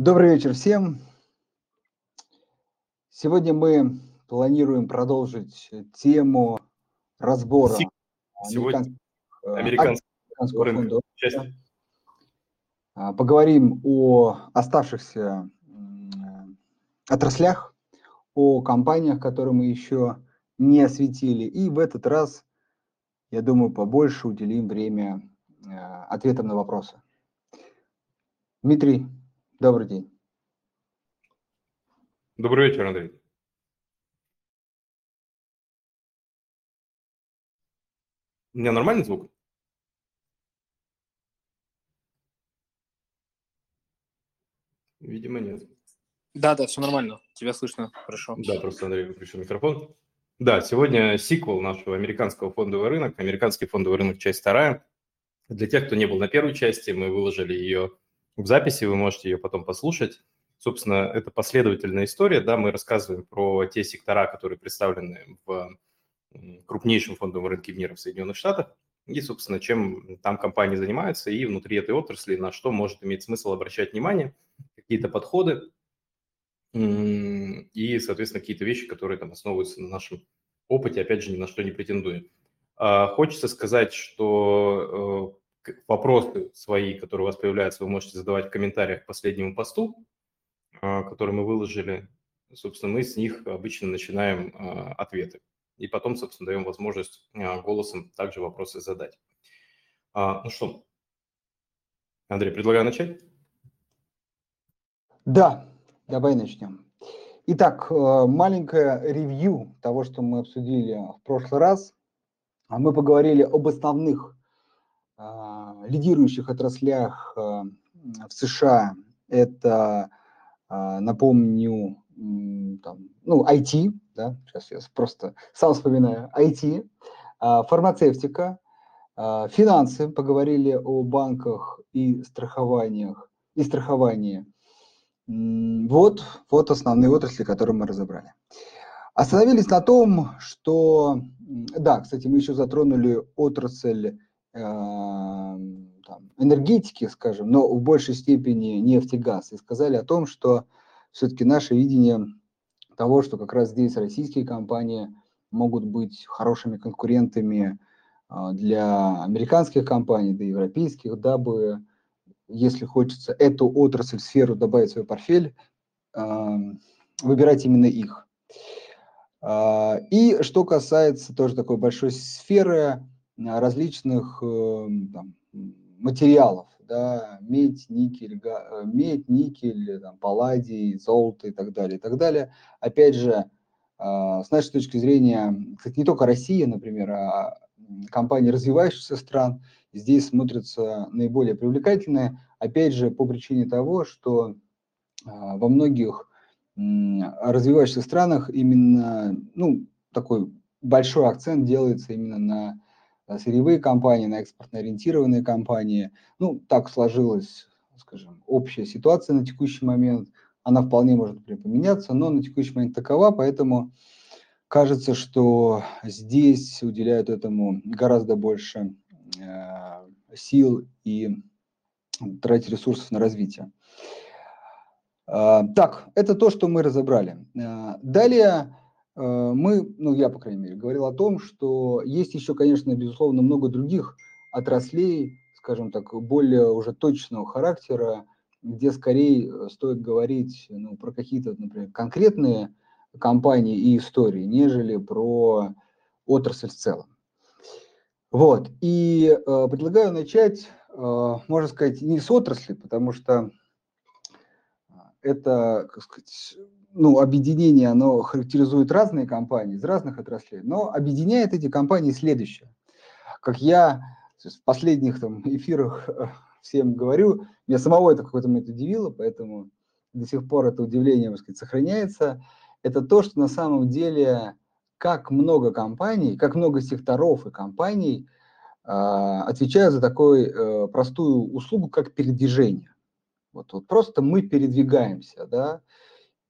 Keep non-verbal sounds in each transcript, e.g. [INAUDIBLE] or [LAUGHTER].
Добрый вечер всем. Сегодня мы планируем продолжить тему разбора Сегодня американского, американского фонда. А, поговорим о оставшихся отраслях, о компаниях, которые мы еще не осветили. И в этот раз, я думаю, побольше уделим время э, ответам на вопросы. Дмитрий, добрый день. Добрый вечер, Андрей. У меня нормальный звук? Видимо, нет. Да, да, все нормально. Тебя слышно хорошо. Да, просто Андрей выключил микрофон. Да, сегодня сиквел нашего американского фондового рынка. Американский фондовый рынок, часть вторая. Для тех, кто не был на первой части, мы выложили ее в записи, вы можете ее потом послушать. Собственно, это последовательная история, да, мы рассказываем про те сектора, которые представлены в крупнейшем фондовом рынке мира в Соединенных Штатах, и, собственно, чем там компании занимаются, и внутри этой отрасли на что может иметь смысл обращать внимание, какие-то подходы, и, соответственно, какие-то вещи, которые там основываются на нашем опыте, опять же, ни на что не претендуем. А, хочется сказать, что э, вопросы свои, которые у вас появляются, вы можете задавать в комментариях к последнему посту, а, который мы выложили. Собственно, мы с них обычно начинаем а, ответы. И потом, собственно, даем возможность голосом также вопросы задать. Ну что, Андрей, предлагаю начать? Да, Давай начнем. Итак, э, маленькое ревью того, что мы обсудили в прошлый раз. А мы поговорили об основных лидирующих отраслях э, в США. Это, напомню, там, ну, IT, да, сейчас я просто сам вспоминаю, IT, фармацевтика, финансы, поговорили о банках и страхованиях, и страховании – вот, вот основные отрасли, которые мы разобрали. Остановились на том, что, да, кстати, мы еще затронули отрасль там, энергетики, скажем, но в большей степени нефть и газ, и сказали о том, что все-таки наше видение того, что как раз здесь российские компании могут быть хорошими конкурентами э, для американских компаний, и европейских, дабы если хочется эту отрасль, сферу добавить в свой портфель, выбирать именно их. А, и что касается тоже такой большой сферы различных э, там, материалов, да, медь, никель, га, медь, никель, там, палладий, золото и так далее, и так далее. Опять же, а, с нашей точки зрения, кстати, не только Россия, например, а компании развивающихся стран – здесь смотрятся наиболее привлекательные, опять же, по причине того, что а, во многих развивающихся странах именно, ну, такой большой акцент делается именно на сырьевые компании, на экспортно-ориентированные компании. Ну, так сложилась, скажем, общая ситуация на текущий момент. Она вполне может поменяться, но на текущий момент такова, поэтому кажется, что здесь уделяют этому гораздо больше Э, сил и тратить ресурсов на развитие. Э, так, это то, что мы разобрали. Э, далее мы, ну я, по крайней мере, говорил о том, что есть еще, конечно, безусловно, много других отраслей, скажем так, более уже точного характера, где скорее стоит говорить ну, про какие-то, например, конкретные компании и истории, нежели про отрасль в целом. Вот, и э, предлагаю начать, э, можно сказать, не с отрасли, потому что это, как сказать, ну, объединение, оно характеризует разные компании из разных отраслей, но объединяет эти компании следующее. Как я в последних там эфирах э, всем говорю, меня самого это в какой-то момент удивило, поэтому до сих пор это удивление, так сказать, сохраняется. Это то, что на самом деле как много компаний, как много секторов и компаний э, отвечают за такую э, простую услугу, как передвижение. Вот, вот просто мы передвигаемся, да,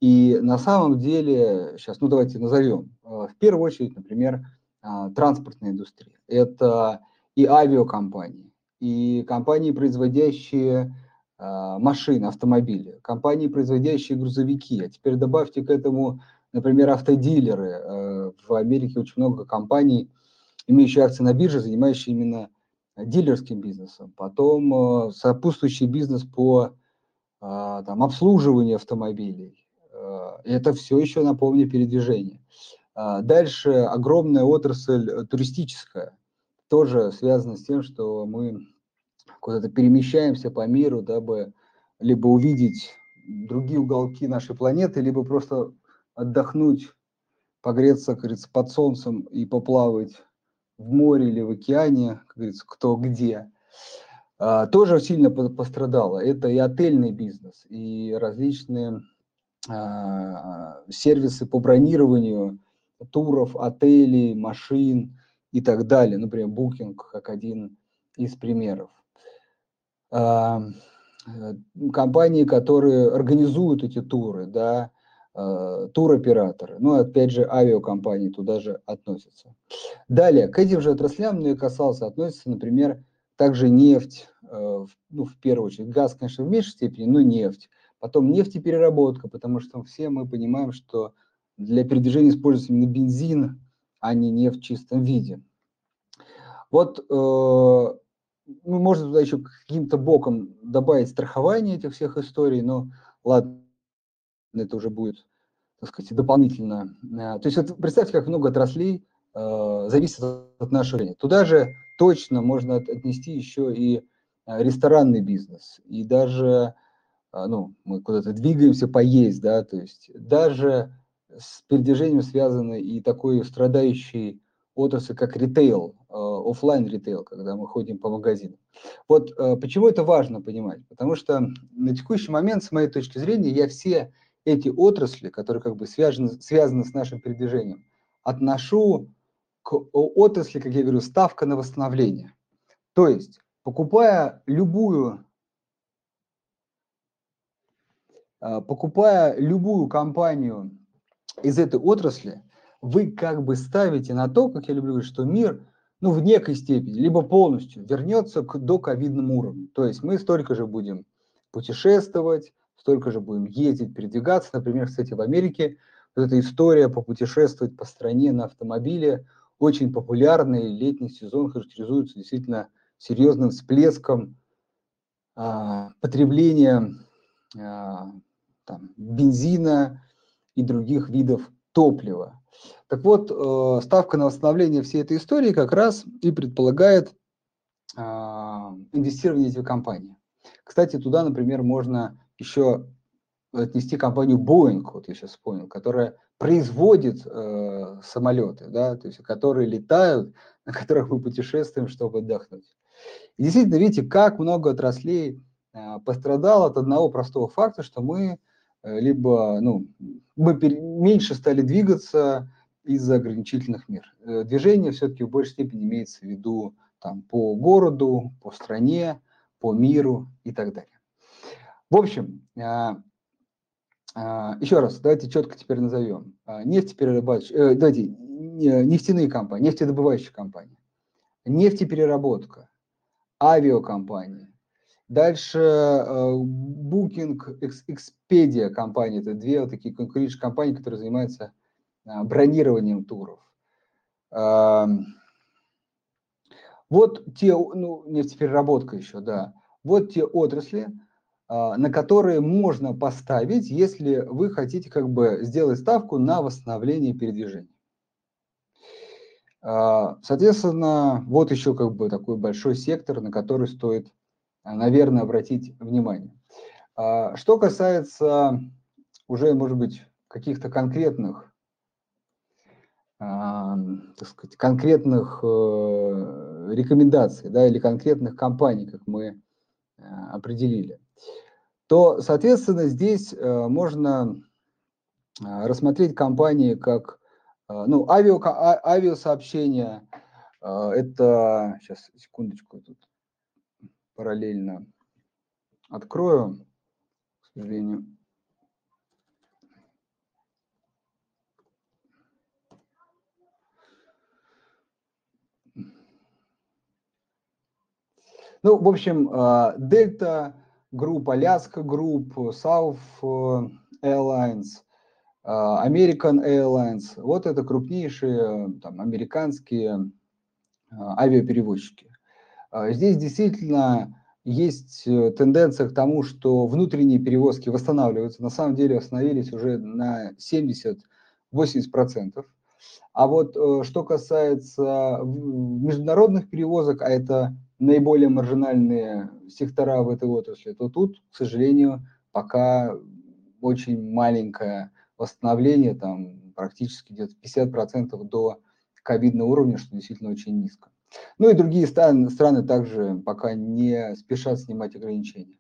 и на самом деле, сейчас, ну давайте назовем, э, в первую очередь, например, э, транспортная индустрия. Это и авиакомпании, и компании, производящие машины, автомобили, компании, производящие грузовики, а теперь добавьте к этому, например, автодилеры. В Америке очень много компаний, имеющие акции на бирже, занимающие именно дилерским бизнесом. Потом сопутствующий бизнес по там, обслуживанию автомобилей. Это все еще, напомню, передвижение. Дальше огромная отрасль туристическая, тоже связана с тем, что мы куда-то перемещаемся по миру, дабы либо увидеть другие уголки нашей планеты, либо просто отдохнуть, погреться, как говорится, под солнцем и поплавать в море или в океане, как говорится, кто где, а, тоже сильно пострадало. Это и отельный бизнес, и различные а, сервисы по бронированию туров, отелей, машин и так далее. Например, Booking как один из примеров. Э, компании, которые организуют эти туры, да, туроператоры, ну, опять же, авиакомпании туда же относятся. Далее, к этим же отраслям, ну, я касался, относится, например, также нефть, э, ну, в первую очередь, газ, конечно, в меньшей степени, но нефть. Потом нефтепереработка, потому что все мы понимаем, что для передвижения используется именно бензин, а не нефть в чистом виде. Вот ну, можно туда еще каким-то боком добавить страхование этих всех историй, но ладно, это уже будет, так сказать, дополнительно. Э, то есть вот представьте, как много отраслей э, зависит от нашего времени. Туда же точно можно отнести еще и э, ресторанный бизнес, и даже, э, ну, мы куда-то двигаемся поесть, да, то есть даже с передвижением связаны и такой страдающий отрасль, как ритейл, э, офлайн ритейл, когда мы ходим по магазинам. Вот почему это важно понимать? Потому что на текущий момент, с моей точки зрения, я все эти отрасли, которые как бы связаны, связаны с нашим передвижением, отношу к отрасли, как я говорю, ставка на восстановление. То есть, покупая любую, э, покупая любую компанию из этой отрасли, вы как бы ставите на то, как я люблю говорить, что мир, ну, в некой степени, либо полностью вернется к доковидному уровню. То есть мы столько же будем путешествовать, столько же будем ездить, передвигаться. Например, кстати, в Америке вот эта история попутешествовать по стране на автомобиле очень популярный летний сезон характеризуется действительно серьезным всплеском а, потребления а, там, бензина и других видов топлива. Так вот, э, ставка на восстановление всей этой истории как раз и предполагает а, инвестирование в компании. Кстати, туда, например, можно еще отнести компанию Boeing, вот я сейчас вспомнил, которая производит э, самолеты, да, то есть которые летают, [LAUGHS] на которых мы путешествуем, чтобы отдохнуть. И действительно, видите, как много отраслей э, пострадало от одного простого факта, что мы Э, либо ну, мы меньше стали двигаться из-за ограничительных мер. Э, движение все-таки в большей степени имеется в виду там, по городу, по стране, по миру и так далее. В общем, а, еще раз, давайте четко теперь назовем. А, нефтеперерабатывающие, э, давайте, нефтяные компании, нефтедобывающие компании, нефтепереработка, авиакомпании, Дальше э, Booking, Expedia компания, это две вот такие конкурирующие компании, которые занимаются бронированием туров. Вот те, ну, нефтепереработка еще, да. Вот те отрасли, на которые можно поставить, если вы хотите как бы сделать ставку на восстановление передвижения. Соответственно, вот еще как бы такой большой сектор, на который стоит наверное, обратить внимание. А, что касается уже, может быть, каких-то конкретных, а, так сказать, конкретных э, рекомендаций, да, или конкретных компаний, как мы э, определили, то, соответственно, здесь можно рассмотреть компании как ну, авиа, а, авиасообщения, это, сейчас, секундочку, тут параллельно открою, к сожалению. Ну, в общем, Дельта, Group, Alaska Group, South Airlines, American Airlines. Вот это крупнейшие там, американские авиаперевозчики. Здесь действительно есть э, тенденция к тому, что внутренние перевозки восстанавливаются. На самом деле остановились уже на 70-80%. А вот э, что касается международных перевозок, а это наиболее маржинальные сектора в этой отрасли, то тут, к сожалению, пока очень маленькое восстановление, там практически где-то 50% до ковидного уровня, что действительно очень низко. Ну и другие страны, страны также пока не спешат снимать ограничения.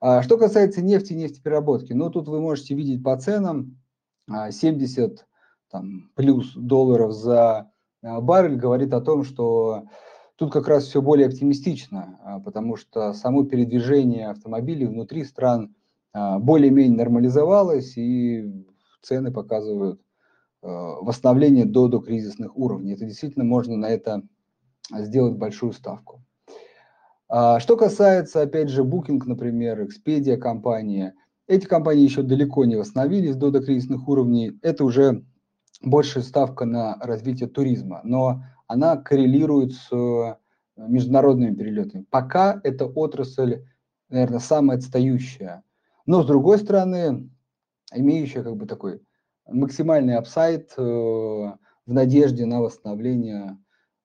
А, что касается нефти и нефтепереработки, ну тут вы можете видеть по ценам 70 а, там, плюс долларов за а, баррель говорит о том, что тут как раз все более оптимистично, потому что само передвижение автомобилей внутри стран более-менее нормализовалось, и цены показывают восстановление до, до кризисных уровней. Это действительно можно на это сделать большую ставку. А, что касается, опять же, Booking, например, Expedia компания, эти компании еще далеко не восстановились до докризисных уровней. Это уже большая ставка на развитие туризма, но она коррелирует с э, международными перелетами. Пока эта отрасль, наверное, самая отстающая. Но, с другой стороны, имеющая как бы такой максимальный апсайт э, в надежде на восстановление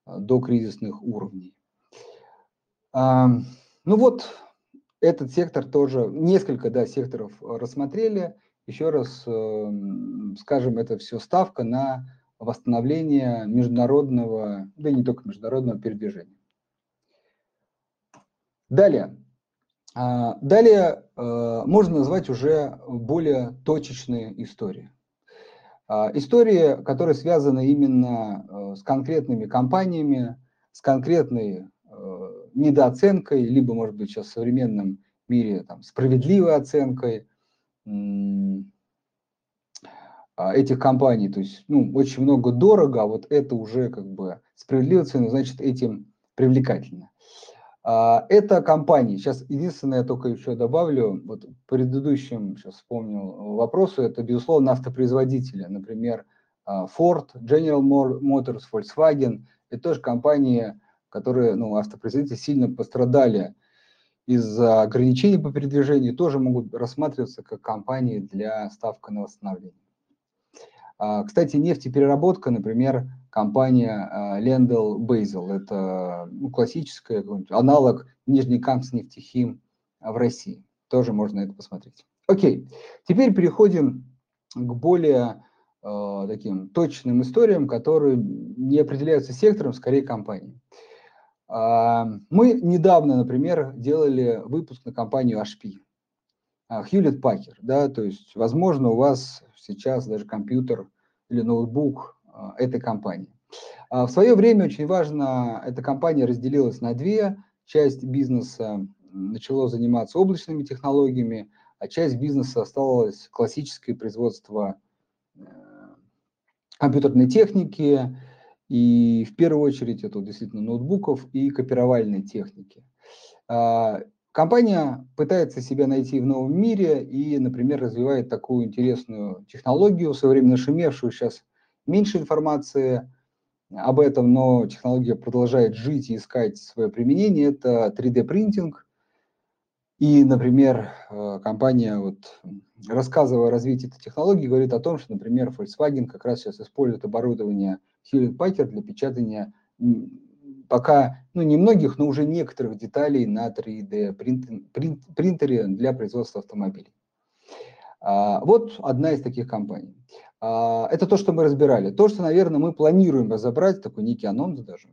а, до кризисных уровней. А, ну вот, этот сектор тоже, несколько да, секторов рассмотрели. Еще раз э, скажем, это все ставка на восстановление международного, да и не только международного передвижения. Далее. А, далее э, можно назвать уже более точечные истории. А, истории, которые связаны именно э, с конкретными компаниями, с конкретной э, недооценкой, либо, может быть, сейчас в современном мире там, справедливой оценкой этих компаний. То есть, ну, очень много дорого, а вот это уже как бы справедливая цена, значит, этим привлекательно. А, это компании, сейчас единственное, я только еще добавлю, вот предыдущим, сейчас вспомнил вопросу, это, безусловно, автопроизводители, например, а, Ford, General Motors, Volkswagen, это тоже компании, которые, ну, автопроизводители сильно пострадали из-за ограничений по передвижению, тоже могут рассматриваться как компании для ставка на восстановление. А, кстати, нефтепереработка, например, компания Lendl а, Basil, это ну, классическая аналог Нижнекамск нефтехим в России. Тоже можно это посмотреть. Окей, теперь переходим к более э, таким точным историям, которые не определяются сектором, скорее компанией. Э, мы недавно, например, делали выпуск на компанию HP, Hewlett Packard, да, то есть, возможно, у вас сейчас даже компьютер или ноутбук а, этой компании. А, в свое время очень важно, эта компания разделилась на две. Часть бизнеса начала заниматься облачными технологиями, а часть бизнеса осталась классическое производство э, компьютерной техники, и в первую очередь это действительно ноутбуков и копировальной техники. Компания пытается себя найти в новом мире и, например, развивает такую интересную технологию, в свое время нашумевшую сейчас меньше информации об этом, но технология продолжает жить и искать свое применение. Это 3D-принтинг. И, например, э, компания, вот, рассказывая о развитии этой технологии, говорит о том, что, например, Volkswagen как раз сейчас использует оборудование Hewlett Packard для печатания пока, ну, не многих, но уже некоторых деталей на 3D принтере для производства автомобилей. А, вот одна из таких компаний. А, это то, что мы разбирали. То, что, наверное, мы планируем разобрать, такой некий анонс даже,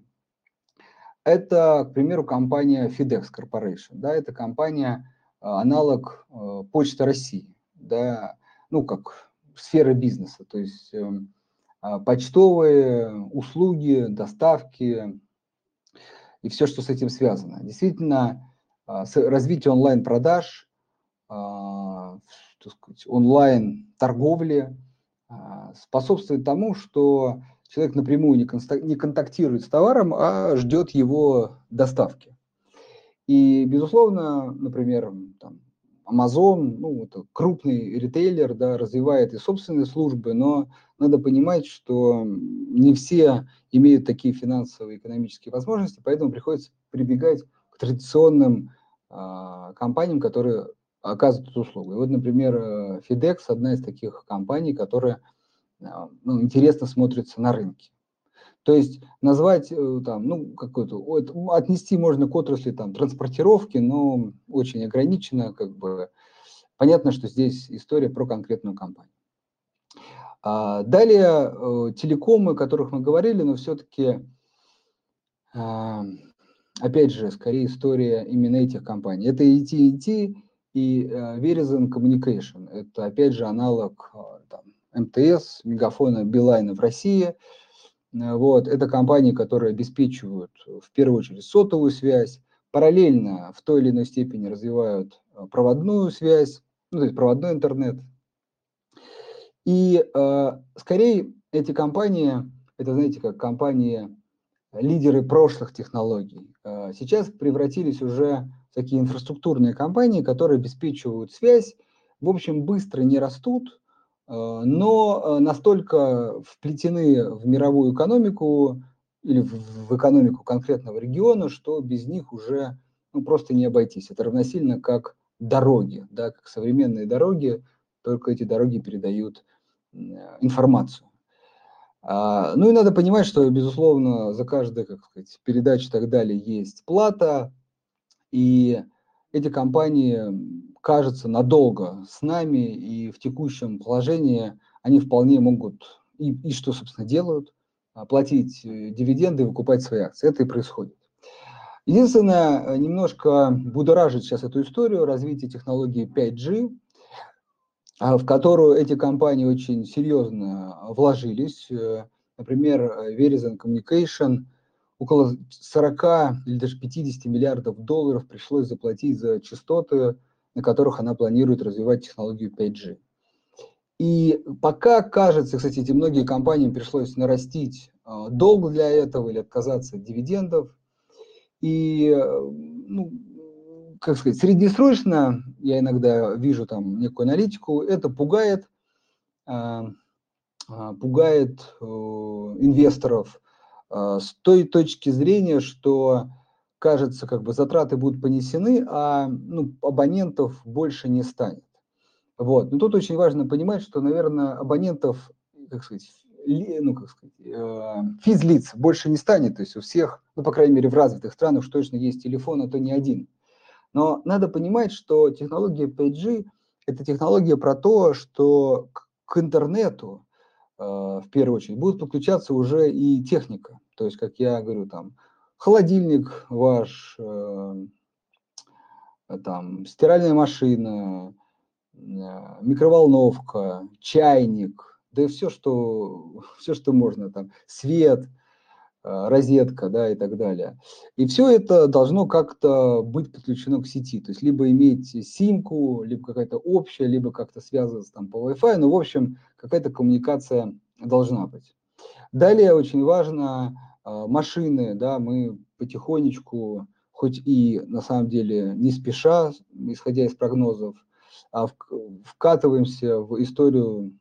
это, к примеру, компания FedEx Corporation. Да, это компания, а, аналог Почты России, да, ну, как сфера бизнеса, то есть эм, почтовые услуги, доставки и все, что с этим связано. Действительно, развитие онлайн-продаж, онлайн-торговли, а, способствует тому, что человек напрямую не контактирует с товаром, а ждет его доставки. И, безусловно, например, там, Amazon, ну, это крупный ритейлер, да, развивает и собственные службы, но надо понимать, что не все имеют такие финансовые и экономические возможности, поэтому приходится прибегать к традиционным э, компаниям, которые оказывают эту услугу. И вот, например, э, FedEx – одна из таких компаний, которая э, ну, интересно смотрится на рынке. То есть назвать э, там, ну, какой-то, отнести можно к отрасли там транспортировки, но очень ограничено, как бы. Понятно, что здесь история про конкретную компанию. А далее э, телекомы, о которых мы говорили, но все-таки, а, опять же, скорее история именно этих компаний. Это AT&T и э, Verizon Communication. Это, опять же, аналог там, МТС, Мегафона, Билайна в России – вот, это компании, которые обеспечивают э, в первую очередь сотовую связь, параллельно в той или иной степени развивают э, проводную связь, ну, то есть проводной интернет. И э, скорее эти компании, это, знаете, как компании лидеры прошлых технологий, э, сейчас превратились уже в такие инфраструктурные компании, которые обеспечивают связь, в общем, быстро не растут, Э, но э, настолько вплетены в мировую экономику или в экономику конкретного региона, что без них уже ну, просто не обойтись. Это равносильно как дороги, да, как современные дороги, только эти дороги передают информацию. А, ну и надо понимать, что, безусловно, за каждую как сказать, передачу и так далее есть плата, и эти компании кажется надолго с нами, и в текущем положении они вполне могут, и, и что, собственно, делают, а, платить э, дивиденды и выкупать свои акции. Это и происходит. Единственное, э, немножко будоражит сейчас эту историю развития технологии 5G, а, в которую эти компании очень серьезно вложились. Э, например, Verizon Communication около 40 или даже 50 миллиардов долларов пришлось заплатить за частоты на которых она планирует развивать технологию 5G. И пока кажется, кстати, эти многие компаниям пришлось нарастить э, долг для этого или отказаться от дивидендов. И, э, ну, как сказать, среднесрочно, я иногда вижу там некую аналитику, это пугает, э, пугает инвесторов с той точки зрения, что кажется, как бы затраты будут понесены, а ну, абонентов больше не станет. Вот. Но тут очень важно понимать, что, наверное, абонентов, как сказать, ну, как сказать, э, физлиц больше не станет. То есть у всех, ну, по крайней мере, в развитых странах уж точно есть телефон, а то не один. Но надо понимать, что технология 5G – это технология про то, что к интернету э, в первую очередь будет подключаться уже и техника. То есть, как я говорю, там, холодильник ваш, э, там, стиральная машина, э, микроволновка, чайник, да и все, что, [LAUGHS] все, что можно, там, свет, э, розетка, да, и так далее. И все это должно как-то быть подключено к сети, то есть либо иметь симку, либо какая-то общая, либо как-то связываться там по Wi-Fi, ну, в общем, какая-то коммуникация должна быть. Далее очень важно машины, да, мы потихонечку, хоть и на самом деле не спеша, исходя из прогнозов, а вкатываемся в историю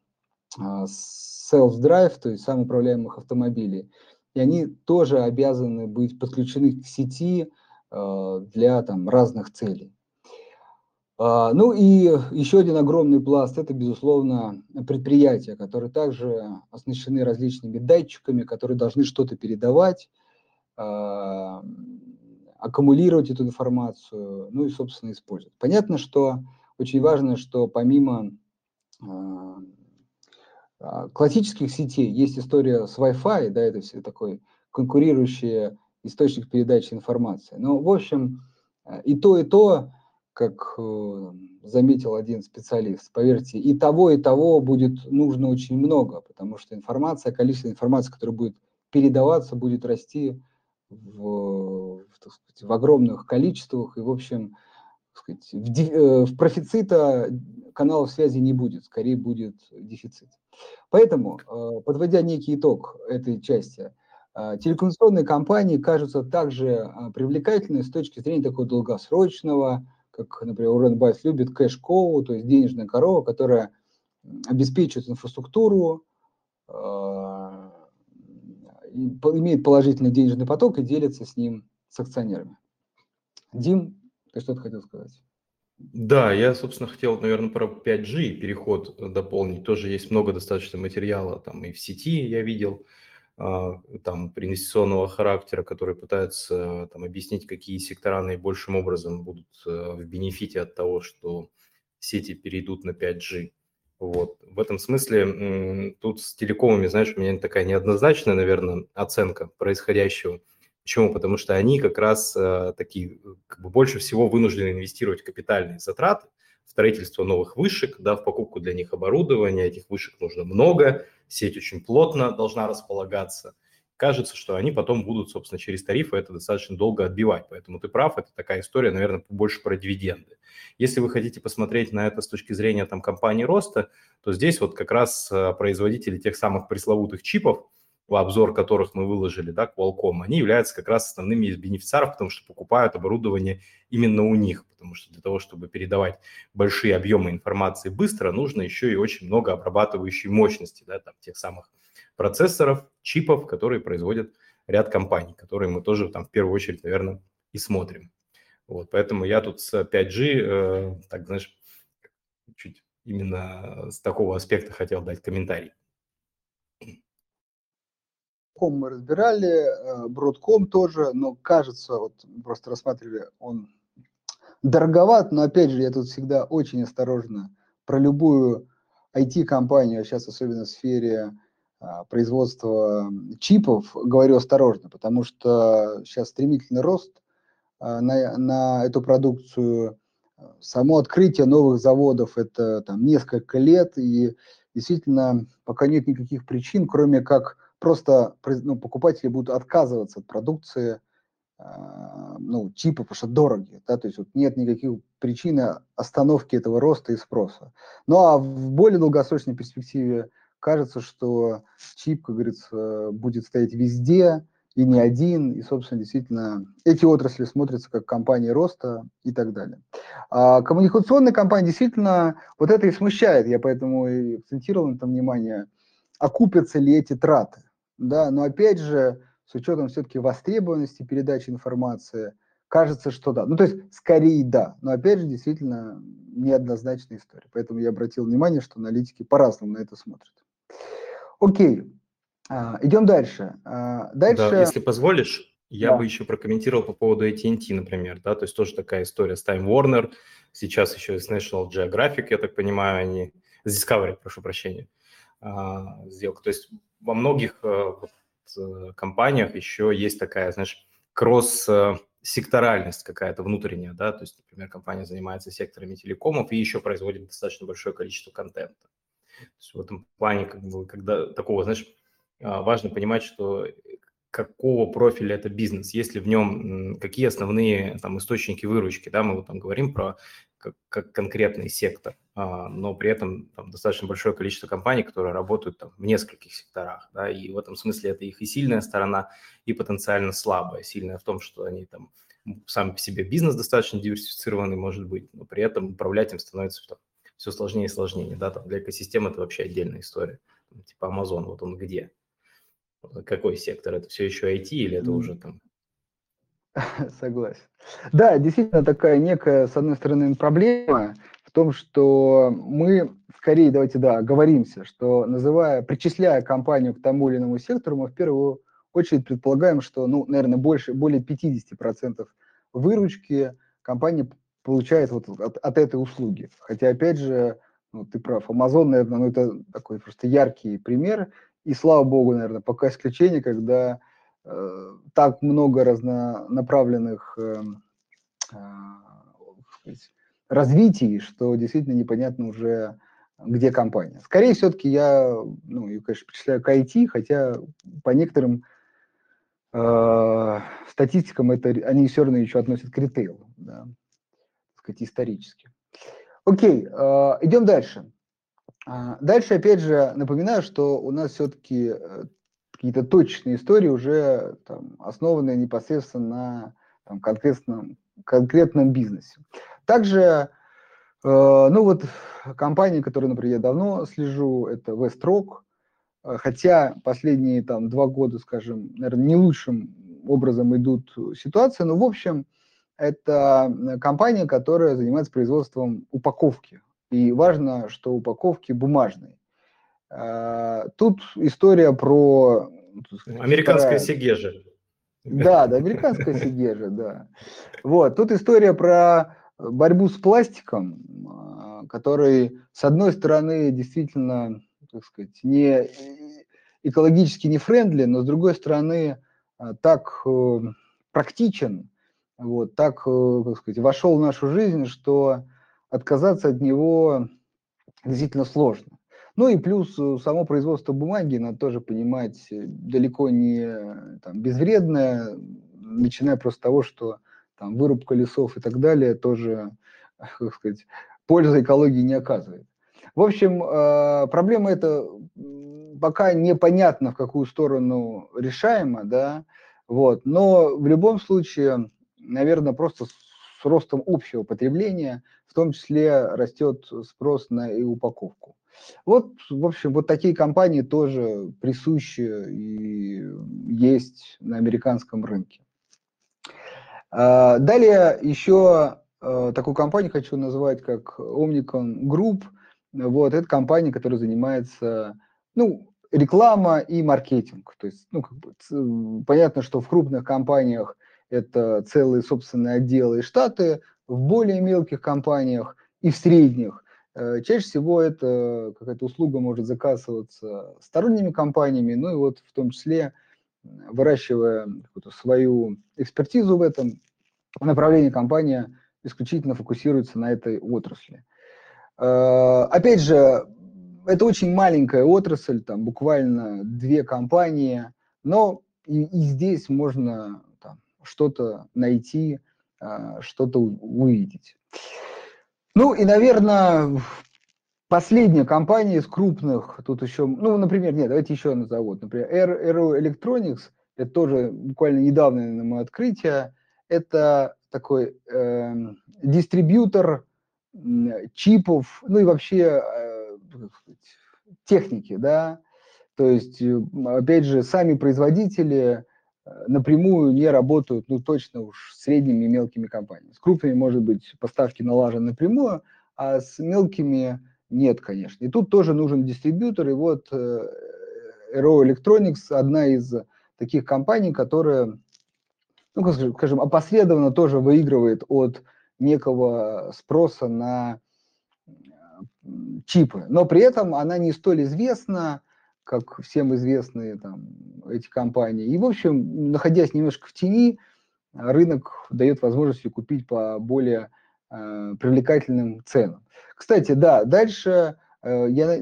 а, self-drive, то есть самоуправляемых автомобилей. И они тоже обязаны быть подключены к сети а, для там, разных целей. А, ну и еще один огромный пласт – это, безусловно, предприятия, которые также оснащены различными датчиками, которые должны что-то передавать, а, аккумулировать эту информацию, ну и, собственно, использовать. Понятно, что очень важно, что помимо а, классических сетей есть история с Wi-Fi, да, это все такой конкурирующий источник передачи информации. Но, в общем, и то, и то как э, заметил один специалист, поверьте, и того, и того будет нужно очень много, потому что информация, количество информации, которая будет передаваться, будет расти в, сказать, в огромных количествах, и, в общем, сказать, в, э, в профицита каналов связи не будет, скорее будет дефицит. Поэтому, э, подводя некий итог этой части, телекоммуникационные компании кажутся также привлекательны с точки зрения такого долгосрочного, как, например, Уоррен Бафф любит кэш-коу, то есть денежная корова, которая обеспечивает инфраструктуру, а, имеет положительный денежный поток и делится с ним с акционерами. Дим, ты что-то хотел сказать? Да, я, собственно, хотел, наверное, про 5G переход дополнить. Тоже есть много достаточно материала там и в сети я видел, там, инвестиционного характера, которые пытаются там, объяснить, какие сектора наибольшим образом будут э, в бенефите от того, что сети перейдут на 5G. Вот. В этом смысле тут с телекомами, знаешь, у меня такая неоднозначная, наверное, оценка происходящего. Почему? Потому что они как раз э, такие, как бы больше всего вынуждены инвестировать капитальные затраты, строительство новых вышек, да, в покупку для них оборудования. Этих вышек нужно много, сеть очень плотно должна располагаться. Кажется, что они потом будут, собственно, через тарифы это достаточно долго отбивать. Поэтому ты прав, это такая история, наверное, больше про дивиденды. Если вы хотите посмотреть на это с точки зрения там, компании роста, то здесь вот как раз э, производители тех самых пресловутых чипов, обзор которых мы выложили, да, Qualcomm, они являются как раз основными из бенефициаров, потому что покупают оборудование именно у них, потому что для того, чтобы передавать большие объемы информации быстро, нужно еще и очень много обрабатывающей мощности, да, там, тех самых процессоров, чипов, которые производят ряд компаний, которые мы тоже там в первую очередь, наверное, и смотрим. Вот, поэтому я тут с 5G, э, так, знаешь, чуть именно с такого аспекта хотел дать комментарий. Ком мы разбирали, Бродком э, тоже, но кажется, вот просто рассматривали, он дороговат, но опять же, я тут всегда очень осторожно про любую IT-компанию, а сейчас особенно в сфере а, производства чипов, говорю осторожно, потому что сейчас стремительный рост а, на, на эту продукцию. Само открытие новых заводов – это там несколько лет, и действительно пока нет никаких причин, кроме как просто ну, покупатели будут отказываться от продукции, а, ну, чипы, потому что дорогие, да, то есть вот нет никаких причин остановки этого роста и спроса. Ну а в более долгосрочной перспективе кажется, что чип, как говорится, будет стоять везде и не один, и, собственно, действительно, эти отрасли смотрятся как компании роста и так далее. А коммуникационные компании действительно вот это и смущает, я поэтому и акцентировал на этом внимание, окупятся ли эти траты да, но опять же, с учетом все-таки востребованности передачи информации, кажется, что да. Ну, то есть, скорее да, но опять же, действительно, неоднозначная история. Поэтому я обратил внимание, что аналитики по-разному на это смотрят. Окей, а, идем дальше. А, дальше... Да, если позволишь, я да. бы еще прокомментировал по поводу AT&T, например, да, то есть тоже такая история с Time Warner, сейчас еще с National Geographic, я так понимаю, они, с Discovery, прошу прощения, а, сделка. То есть во многих э, э, компаниях еще есть такая, знаешь, кросс-секторальность какая-то внутренняя, да, то есть, например, компания занимается секторами телекомов и еще производит достаточно большое количество контента. То есть в этом плане, как бы, когда такого, знаешь, а, важно понимать, что какого профиля это бизнес, есть ли в нем какие основные там источники выручки, да, мы вот там говорим про как, как конкретный сектор, но при этом там достаточно большое количество компаний, которые работают там в нескольких секторах, да, и в этом смысле это их и сильная сторона, и потенциально слабая. Сильная в том, что они там сами по себе бизнес достаточно диверсифицированный может быть, но при этом управлять им становится там, все сложнее и сложнее, да, там для экосистемы это вообще отдельная история. Типа Amazon, вот он где? Какой сектор? Это все еще IT или это уже там [LAUGHS] Согласен. Да, действительно такая некая, с одной стороны, проблема том, что мы скорее, давайте, да, говоримся, что называя, причисляя компанию к тому или иному сектору, мы в первую очередь предполагаем, что, ну, наверное, больше, более 50% выручки компания получает вот от, от этой услуги. Хотя, опять же, ну, ты прав, Amazon, наверное, ну, это такой просто яркий пример, и слава богу, наверное, пока исключение, когда Э, так много разнонаправленных э, э, развитий, что действительно непонятно уже, где компания. Скорее все-таки я, ну, я, конечно, причисляю к IT, хотя по некоторым э, статистикам это, они все равно еще относят к ритейлу, да, так сказать, исторически. Окей, э, идем дальше. Дальше, опять же, напоминаю, что у нас все-таки какие-то точные истории, уже там, основанные непосредственно на там, конкретном, конкретном бизнесе. Также, э, ну вот, компании, которые, например, я давно слежу, это Westrock, э, хотя последние там два года, скажем, наверное, не лучшим образом идут ситуации, но в общем это компания, которая занимается производством упаковки. И важно, что упаковки бумажные. Э, тут история про... Сказать, Американская старая... Сегежа. Да, да, американская Сегежа, да. Вот, тут история про борьбу с пластиком, а, который, с одной стороны, действительно, так сказать, не экологически не френдли, но с другой стороны, а, так э, практичен, вот, так, э, как сказать, вошел в нашу жизнь, что отказаться от него действительно сложно. Ну и плюс э, само производство бумаги, надо тоже понимать, э, далеко не там, безвредное, начиная просто с того, что там, вырубка лесов и так далее тоже, [LAUGHS] как сказать, пользы экологии не оказывает. В общем, э, проблема эта пока непонятно, в какую сторону решаема, да, вот, но в любом случае, наверное, просто с ростом общего потребления, в том числе растет спрос на и упаковку. Вот, в общем, вот такие компании тоже присущи и есть на американском рынке. А, далее еще а, такую компанию хочу назвать как Omnicom Group. Вот, это компания, которая занимается, ну, реклама и маркетинг. То есть, ну, как бы, понятно, что в крупных компаниях это целые собственные отделы и штаты, в более мелких компаниях и в средних Э, чаще всего это какая-то услуга может заказываться сторонними компаниями, ну и вот в том числе выращивая свою экспертизу в этом направлении, компания исключительно фокусируется на этой отрасли. Э, опять же, это очень маленькая отрасль, там буквально две компании, но и, и здесь можно что-то найти, э, что-то увидеть. Ну и, наверное, последняя компания из крупных, тут еще, ну, например, нет, давайте еще назову. Например, Aero Electronics, это тоже буквально недавно мое открытие, это такой э, дистрибьютор чипов, ну и вообще э, техники, да, то есть, опять же, сами производители напрямую не работают, ну, точно уж с средними и мелкими компаниями. С крупными, может быть, поставки налажены напрямую, а с мелкими нет, конечно. И тут тоже нужен дистрибьютор, и вот э, Aero Electronics одна из таких компаний, которая, ну, скажем, опосредованно тоже выигрывает от некого спроса на чипы. Но при этом она не столь известна, как всем известные там, эти компании. И, в общем, находясь немножко в тени, рынок дает возможность купить по более э, привлекательным ценам. Кстати, да, дальше э, я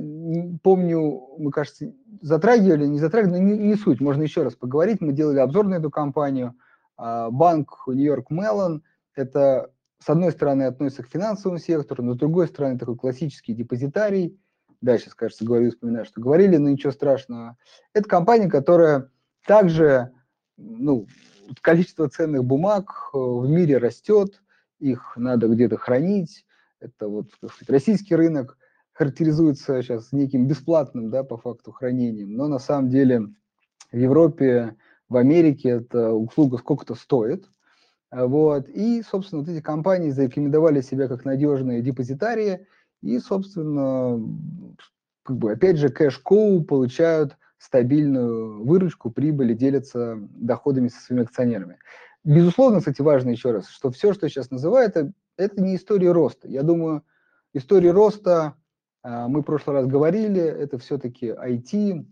помню, мы, кажется, затрагивали, не затрагивали, но не, не суть, можно еще раз поговорить. Мы делали обзор на эту компанию. Э, банк Нью-Йорк Меллон – это, с одной стороны, относится к финансовому сектору, но с другой стороны, такой классический депозитарий – да, сейчас, кажется, говорю, вспоминаю, что говорили, но ничего страшного. Это компания, которая также, ну, количество ценных бумаг э, в мире растет, их надо где-то хранить. Это вот, сказать, российский рынок характеризуется сейчас неким бесплатным, да, по факту хранением, но на самом деле в Европе, в Америке эта услуга сколько-то стоит. Вот. И, собственно, вот эти компании зарекомендовали себя как надежные депозитарии – и, собственно, как бы, опять же, кэш-коу получают стабильную выручку, прибыль делятся доходами со своими акционерами. Безусловно, кстати, важно еще раз, что все, что сейчас называю, это, это не история роста. Я думаю, история роста, а, мы в прошлый раз говорили, это все-таки IT,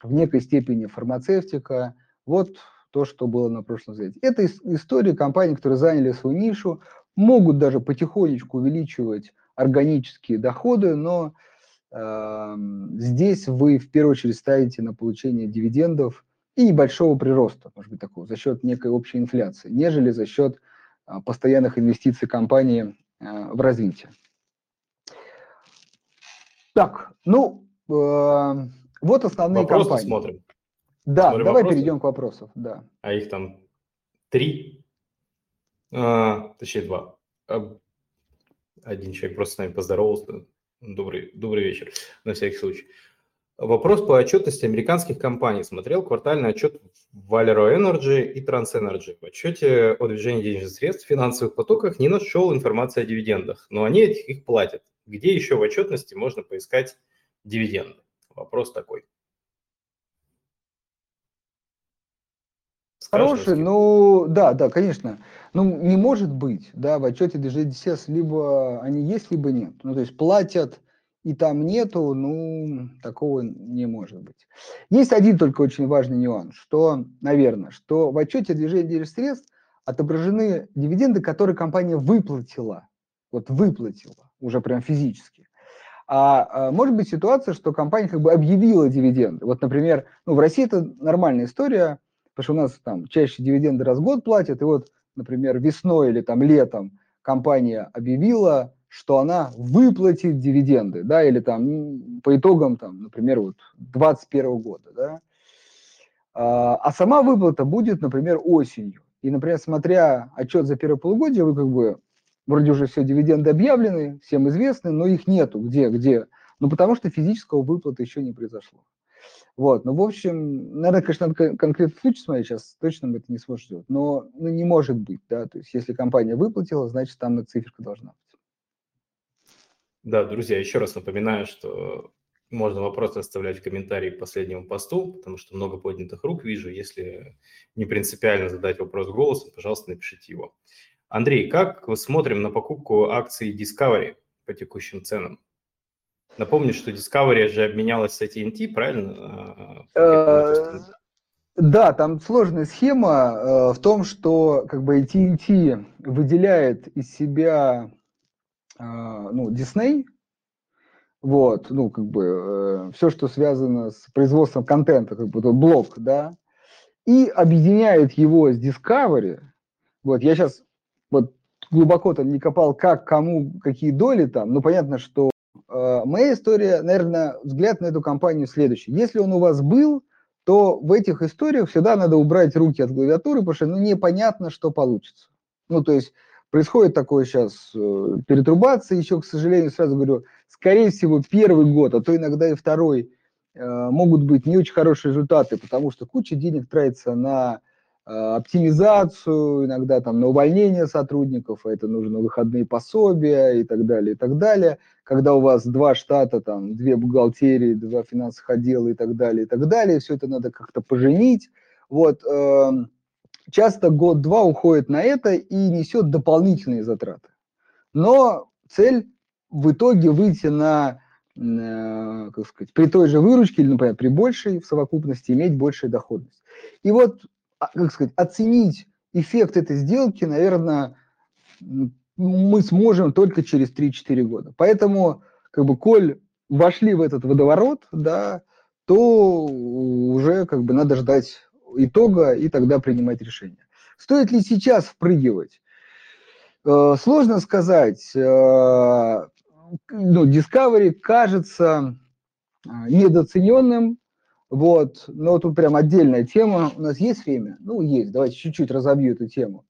в некой степени фармацевтика. Вот то, что было на прошлом занятии. Это история компаний, которые заняли свою нишу, могут даже потихонечку увеличивать органические доходы, но э, здесь вы в первую очередь ставите на получение дивидендов и небольшого прироста, может быть, такого, за счет некой общей инфляции, нежели за счет э, постоянных инвестиций компании э, в развитие. Так, ну, э, вот основные Вопросы компании. смотрим. Да, Смотрим давай вопросы. перейдем к вопросам, да. А их там три, а, точнее два. А, один человек просто с нами поздоровался. Добрый, добрый вечер, на всякий случай. Вопрос по отчетности американских компаний. Смотрел квартальный отчет Valero Energy и TransEnergy. В отчете о движении денежных средств в финансовых потоках не нашел информации о дивидендах, но они этих их платят. Где еще в отчетности можно поискать дивиденды? Вопрос такой. Хороший, ну да, да, конечно. Ну, не может быть, да, в отчете DGDCS либо они есть, либо нет. Ну, то есть платят и там нету, ну, такого не может быть. Есть один только очень важный нюанс, что, наверное, что в отчете движения средств отображены дивиденды, которые компания выплатила. Вот выплатила, уже прям физически. А, а может быть ситуация, что компания как бы объявила дивиденды. Вот, например, ну, в России это нормальная история, потому что у нас там чаще дивиденды раз в год платят, и вот, например, весной или там летом компания объявила что она выплатит дивиденды, да, или там по итогам, там, например, вот 2021 года, да, а, а сама выплата будет, например, осенью. И, например, смотря отчет за первое полугодие, вы как бы вроде уже все дивиденды объявлены, всем известны, но их нету. Где, где? Ну, потому что физического выплата еще не произошло. Вот, ну, в общем, наверное, конечно, надо конкретный случай смотреть, сейчас точно мы это не сможем сделать, но ну, не может быть, да, то есть если компания выплатила, значит, там эта циферка должна быть. Да, друзья, еще раз напоминаю, что можно вопросы оставлять в комментарии к последнему посту, потому что много поднятых рук вижу. Если не принципиально задать вопрос голосом, пожалуйста, напишите его. Андрей, как смотрим на покупку акций Discovery по текущим ценам? Напомню, что Discovery же обменялась с AT&T, правильно? Э, да, там сложная схема э, в том, что как бы AT&T выделяет из себя а, ну, Disney, вот, ну, как бы, э, все, что связано с производством контента, как бы, блок, да, и объединяет его с Discovery, вот, я сейчас вот глубоко там не копал, как, кому, какие доли там, но понятно, что э, моя история, наверное, взгляд на эту компанию следующий. Если он у вас был, то в этих историях всегда надо убрать руки от клавиатуры, потому что ну, непонятно, что получится. Ну, то есть Происходит такое сейчас э, перетрубация, еще, к сожалению, сразу говорю, скорее всего, первый год, а то иногда и второй, э, могут быть не очень хорошие результаты, потому что куча денег тратится на оптимизацию, иногда там на увольнение сотрудников, а это нужно выходные пособия и так далее, и так далее. Когда у вас два штата, там, две бухгалтерии, два финансовых отдела и так далее, и так далее, все это надо как-то поженить. Вот, э, часто год-два уходит на это и несет дополнительные затраты. Но цель в итоге выйти на, э, как сказать, при той же выручке или, например, при большей в совокупности иметь большую доходность. И вот, как сказать, оценить эффект этой сделки, наверное, мы сможем только через 3-4 года. Поэтому, как бы, коль вошли в этот водоворот, да, то уже как бы надо ждать итога и тогда принимать решение. Стоит ли сейчас впрыгивать? Э, сложно сказать. Э, ну, Discovery кажется э, недооцененным, вот, но тут прям отдельная тема. У нас есть время? Ну, есть. Давайте чуть-чуть разобью эту тему.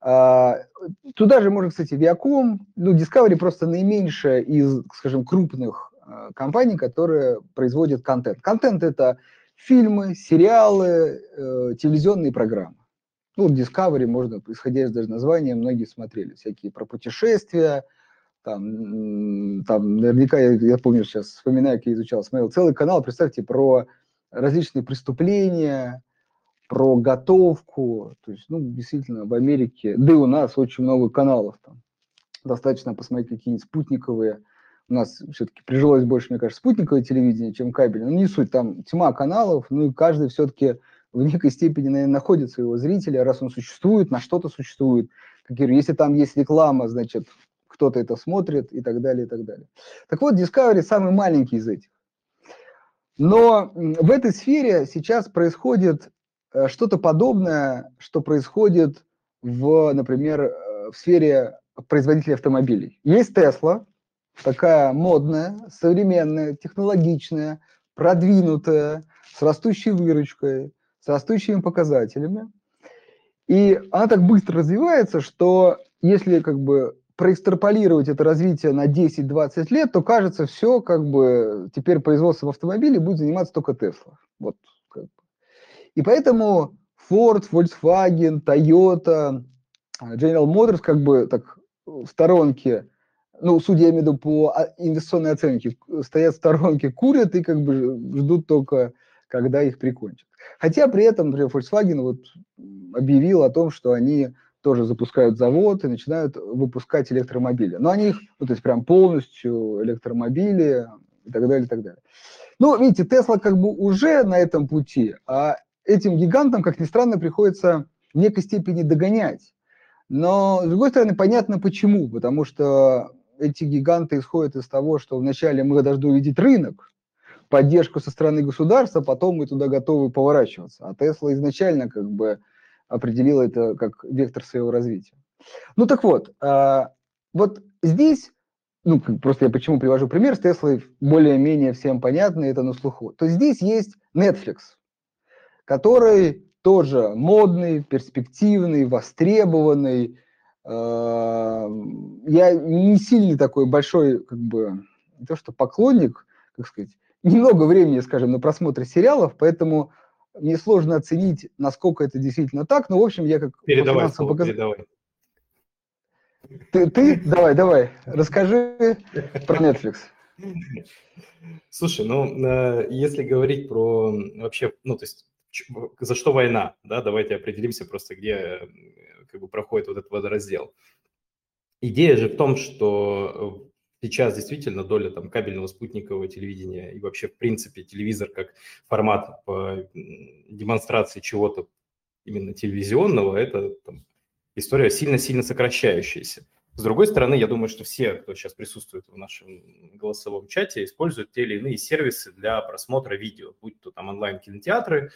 Туда же можно, кстати, Viacom. Ну, Discovery просто наименьшая из, скажем, крупных компаний, которые производят контент. Контент – это фильмы, сериалы, э, телевизионные программы. Ну, Discovery можно, исходя из даже названия, многие смотрели. Всякие про путешествия, там, там наверняка, я, я помню сейчас, вспоминаю, как я изучал, смотрел целый канал, представьте, про различные преступления, про готовку. То есть, ну, действительно, в Америке, да и у нас очень много каналов там. Достаточно посмотреть какие-нибудь спутниковые у нас все-таки прижилось больше, мне кажется, спутниковое телевидение, чем кабель. Ну, не суть, там тьма каналов, ну и каждый все-таки в некой степени, наверное, находит своего зрителя, раз он существует, на что-то существует. Как я говорю, если там есть реклама, значит, кто-то это смотрит и так далее, и так далее. Так вот, Discovery самый маленький из этих. Но в этой сфере сейчас происходит э, что-то подобное, что происходит в, например, э, в сфере производителей автомобилей. Есть Tesla, такая модная, современная, технологичная, продвинутая, с растущей выручкой, с растущими показателями. И она так быстро развивается, что если как бы проэкстраполировать это развитие на 10-20 лет, то кажется, все как бы теперь производством автомобилей будет заниматься только Tesla. Вот. И поэтому Ford, Volkswagen, Toyota, General Motors как бы так в сторонке, ну, судя, я имею в виду по инвестиционной оценке, стоят в сторонке, курят и как бы ждут только, когда их прикончат. Хотя при этом, например, Volkswagen вот объявил о том, что они тоже запускают завод и начинают выпускать электромобили. Но они их, ну, то есть прям полностью электромобили и так далее, и так далее. Ну, видите, Тесла как бы уже на этом пути, а этим гигантам, как ни странно, приходится в некой степени догонять. Но, с другой стороны, понятно почему. Потому что эти гиганты исходят из того, что вначале мы должны увидеть рынок, поддержку со стороны государства, потом мы туда готовы поворачиваться. А Тесла изначально как бы определила это как вектор своего развития. Ну так вот, а, вот здесь, ну просто я почему привожу пример с Теслой, более-менее всем понятно, это на слуху. То здесь есть Netflix, который тоже модный, перспективный, востребованный. А, я не сильный такой большой, как бы, не то что поклонник, как сказать, немного времени, скажем, на просмотр сериалов, поэтому мне сложно оценить, насколько это действительно так, но, в общем, я как... Передавай слово, показ... передавай. Ты, ты, давай, давай, расскажи про Netflix. Слушай, ну, э, если говорить про вообще, ну, то есть, за что война, да, давайте определимся просто, где э, как бы проходит вот этот водораздел. Идея же в том, что Сейчас действительно доля там, кабельного спутникового телевидения и вообще, в принципе, телевизор как формат по демонстрации чего-то именно телевизионного, это там, история сильно-сильно сокращающаяся. С другой стороны, я думаю, что все, кто сейчас присутствует в нашем голосовом чате, используют те или иные сервисы для просмотра видео, будь то там онлайн-кинотеатры,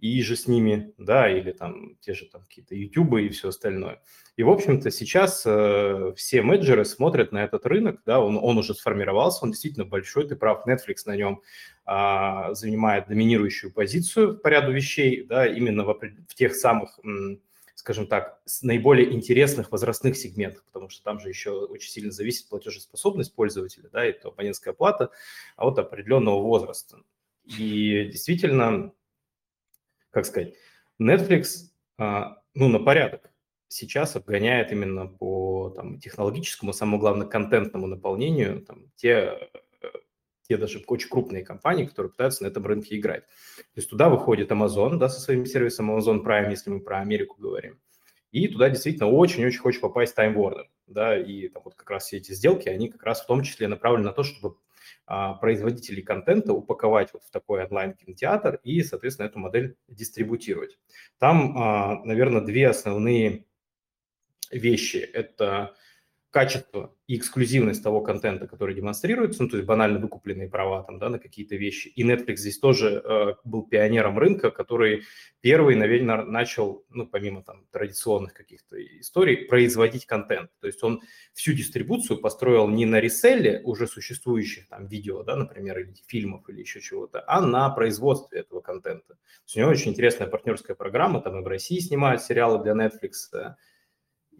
и же с ними, да, или там те же там какие-то ютубы и все остальное. И, в общем-то, сейчас э, все менеджеры смотрят на этот рынок, да, он, он уже сформировался, он действительно большой, ты прав, Netflix на нем э, занимает доминирующую позицию по ряду вещей, да, именно в, в тех самых, м, скажем так, наиболее интересных возрастных сегментах, потому что там же еще очень сильно зависит платежеспособность пользователя, да, это абонентская плата а от определенного возраста. И действительно, как сказать, Netflix, а, ну, на порядок сейчас обгоняет именно по там, технологическому, самому главное, контентному наполнению там, те, те даже очень крупные компании, которые пытаются на этом рынке играть. То есть туда выходит Amazon да, со своим сервисом Amazon Prime, если мы про Америку говорим. И туда действительно очень-очень хочет попасть Time Warner. Да, и там вот как раз все эти сделки, они как раз в том числе направлены на то, чтобы а, производителей контента упаковать вот в такой онлайн-кинотеатр и, соответственно, эту модель дистрибутировать. Там, а, наверное, две основные вещи. Это качество и эксклюзивность того контента, который демонстрируется, ну, то есть банально выкупленные права там, да, на какие-то вещи. И Netflix здесь тоже э, был пионером рынка, который первый, наверное, начал, ну, помимо там традиционных каких-то историй, производить контент. То есть он всю дистрибуцию построил не на реселле уже существующих там видео, да, например, или фильмов или еще чего-то, а на производстве этого контента. То есть у него очень интересная партнерская программа, там и в России снимают сериалы для Netflix,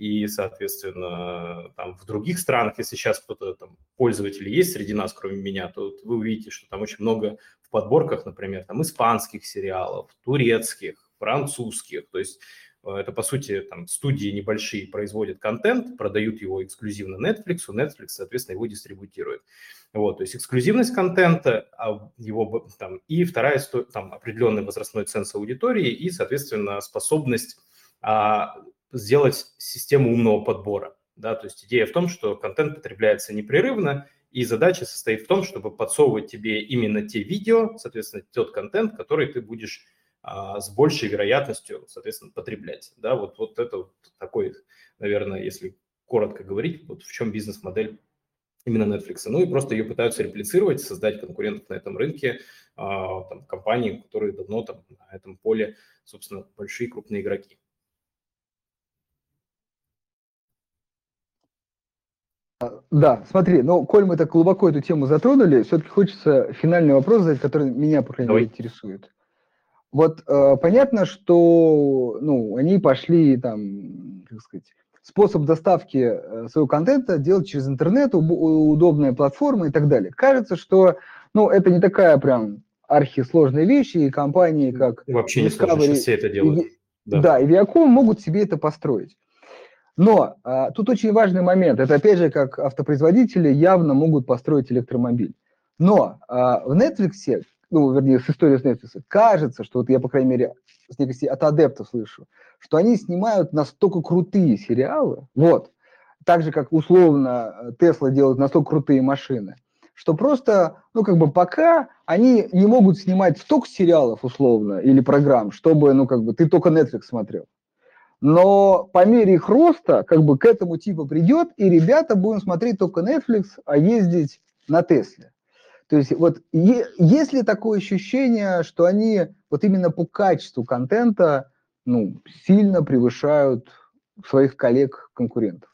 и, соответственно, там в других странах, если сейчас кто-то там пользователи есть среди нас, кроме меня, то вы увидите, что там очень много в подборках, например, там испанских сериалов, турецких, французских, то есть э, это, по сути, там студии небольшие производят контент, продают его эксклюзивно Netflix, Netflix, соответственно, его дистрибутирует. Вот, то есть эксклюзивность контента, а его там, и вторая, там, определенный возрастной ценз аудитории и, соответственно, способность а, сделать систему умного подбора. Да, то есть идея в том, что контент потребляется непрерывно, и задача состоит в том, чтобы подсовывать тебе именно те видео, соответственно, тот контент, который ты будешь а, с большей вероятностью, соответственно, потреблять. Да, вот, вот это вот такой, наверное, если коротко говорить, вот в чем бизнес-модель именно Netflix. Ну и просто ее пытаются реплицировать, создать конкурентов на этом рынке, а, там, компании, которые давно там на этом поле, собственно, большие крупные игроки. Да, смотри, ну, коль мы так глубоко эту тему затронули, все-таки хочется финальный вопрос задать, который меня, по крайней мере, интересует. Вот э, понятно, что ну, они пошли там, как сказать, способ доставки э, своего контента делать через интернет, удобная платформа и так далее. Кажется, что ну, это не такая прям архисложная вещь, и компании как Вообще не сложно, все это делают. И, да. да, и Viacom могут себе это построить. Но а, тут очень важный момент. Это опять же, как автопроизводители явно могут построить электромобиль. Но а, в Netflix, ну, вернее, с историей с Netflix, кажется, что вот я, по крайней мере, с некости от адептов слышу, что они снимают настолько крутые сериалы, вот, так же, как условно Тесла делает настолько крутые машины, что просто, ну, как бы пока они не могут снимать столько сериалов, условно, или программ, чтобы, ну, как бы, ты только Netflix смотрел. Но по мере их роста, как бы, к этому типу придет, и ребята будут смотреть только Netflix, а ездить на Тесле. То есть вот есть ли такое ощущение, что они вот именно по качеству контента ну, сильно превышают своих коллег-конкурентов?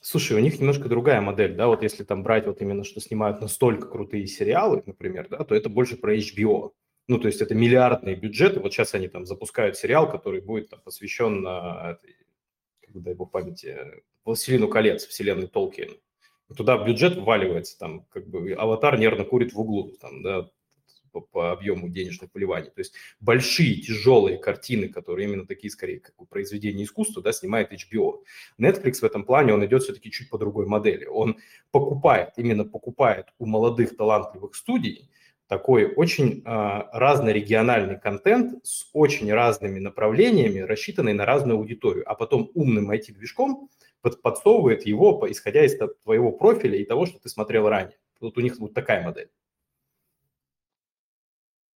Слушай, у них немножко другая модель, да, вот если там брать вот именно, что снимают настолько крутые сериалы, например, да, то это больше про HBO. Ну, то есть это миллиардные бюджеты. Вот сейчас они там запускают сериал, который будет там, посвящен, на, как бы, дай бог памяти, «Властелину колец», вселенной Толкиена туда бюджет вваливается, там, как бы, аватар нервно курит в углу, там, да, по, по объему денежных вливаний. То есть большие, тяжелые картины, которые именно такие, скорее, как бы произведения искусства, да, снимает HBO. Netflix в этом плане, он идет все-таки чуть по другой модели. Он покупает, именно покупает у молодых талантливых студий такой очень э, разнорегиональный контент с очень разными направлениями, рассчитанный на разную аудиторию, а потом умным IT-движком под, подсовывает его, исходя из твоего профиля и того, что ты смотрел ранее. Вот у них вот такая модель.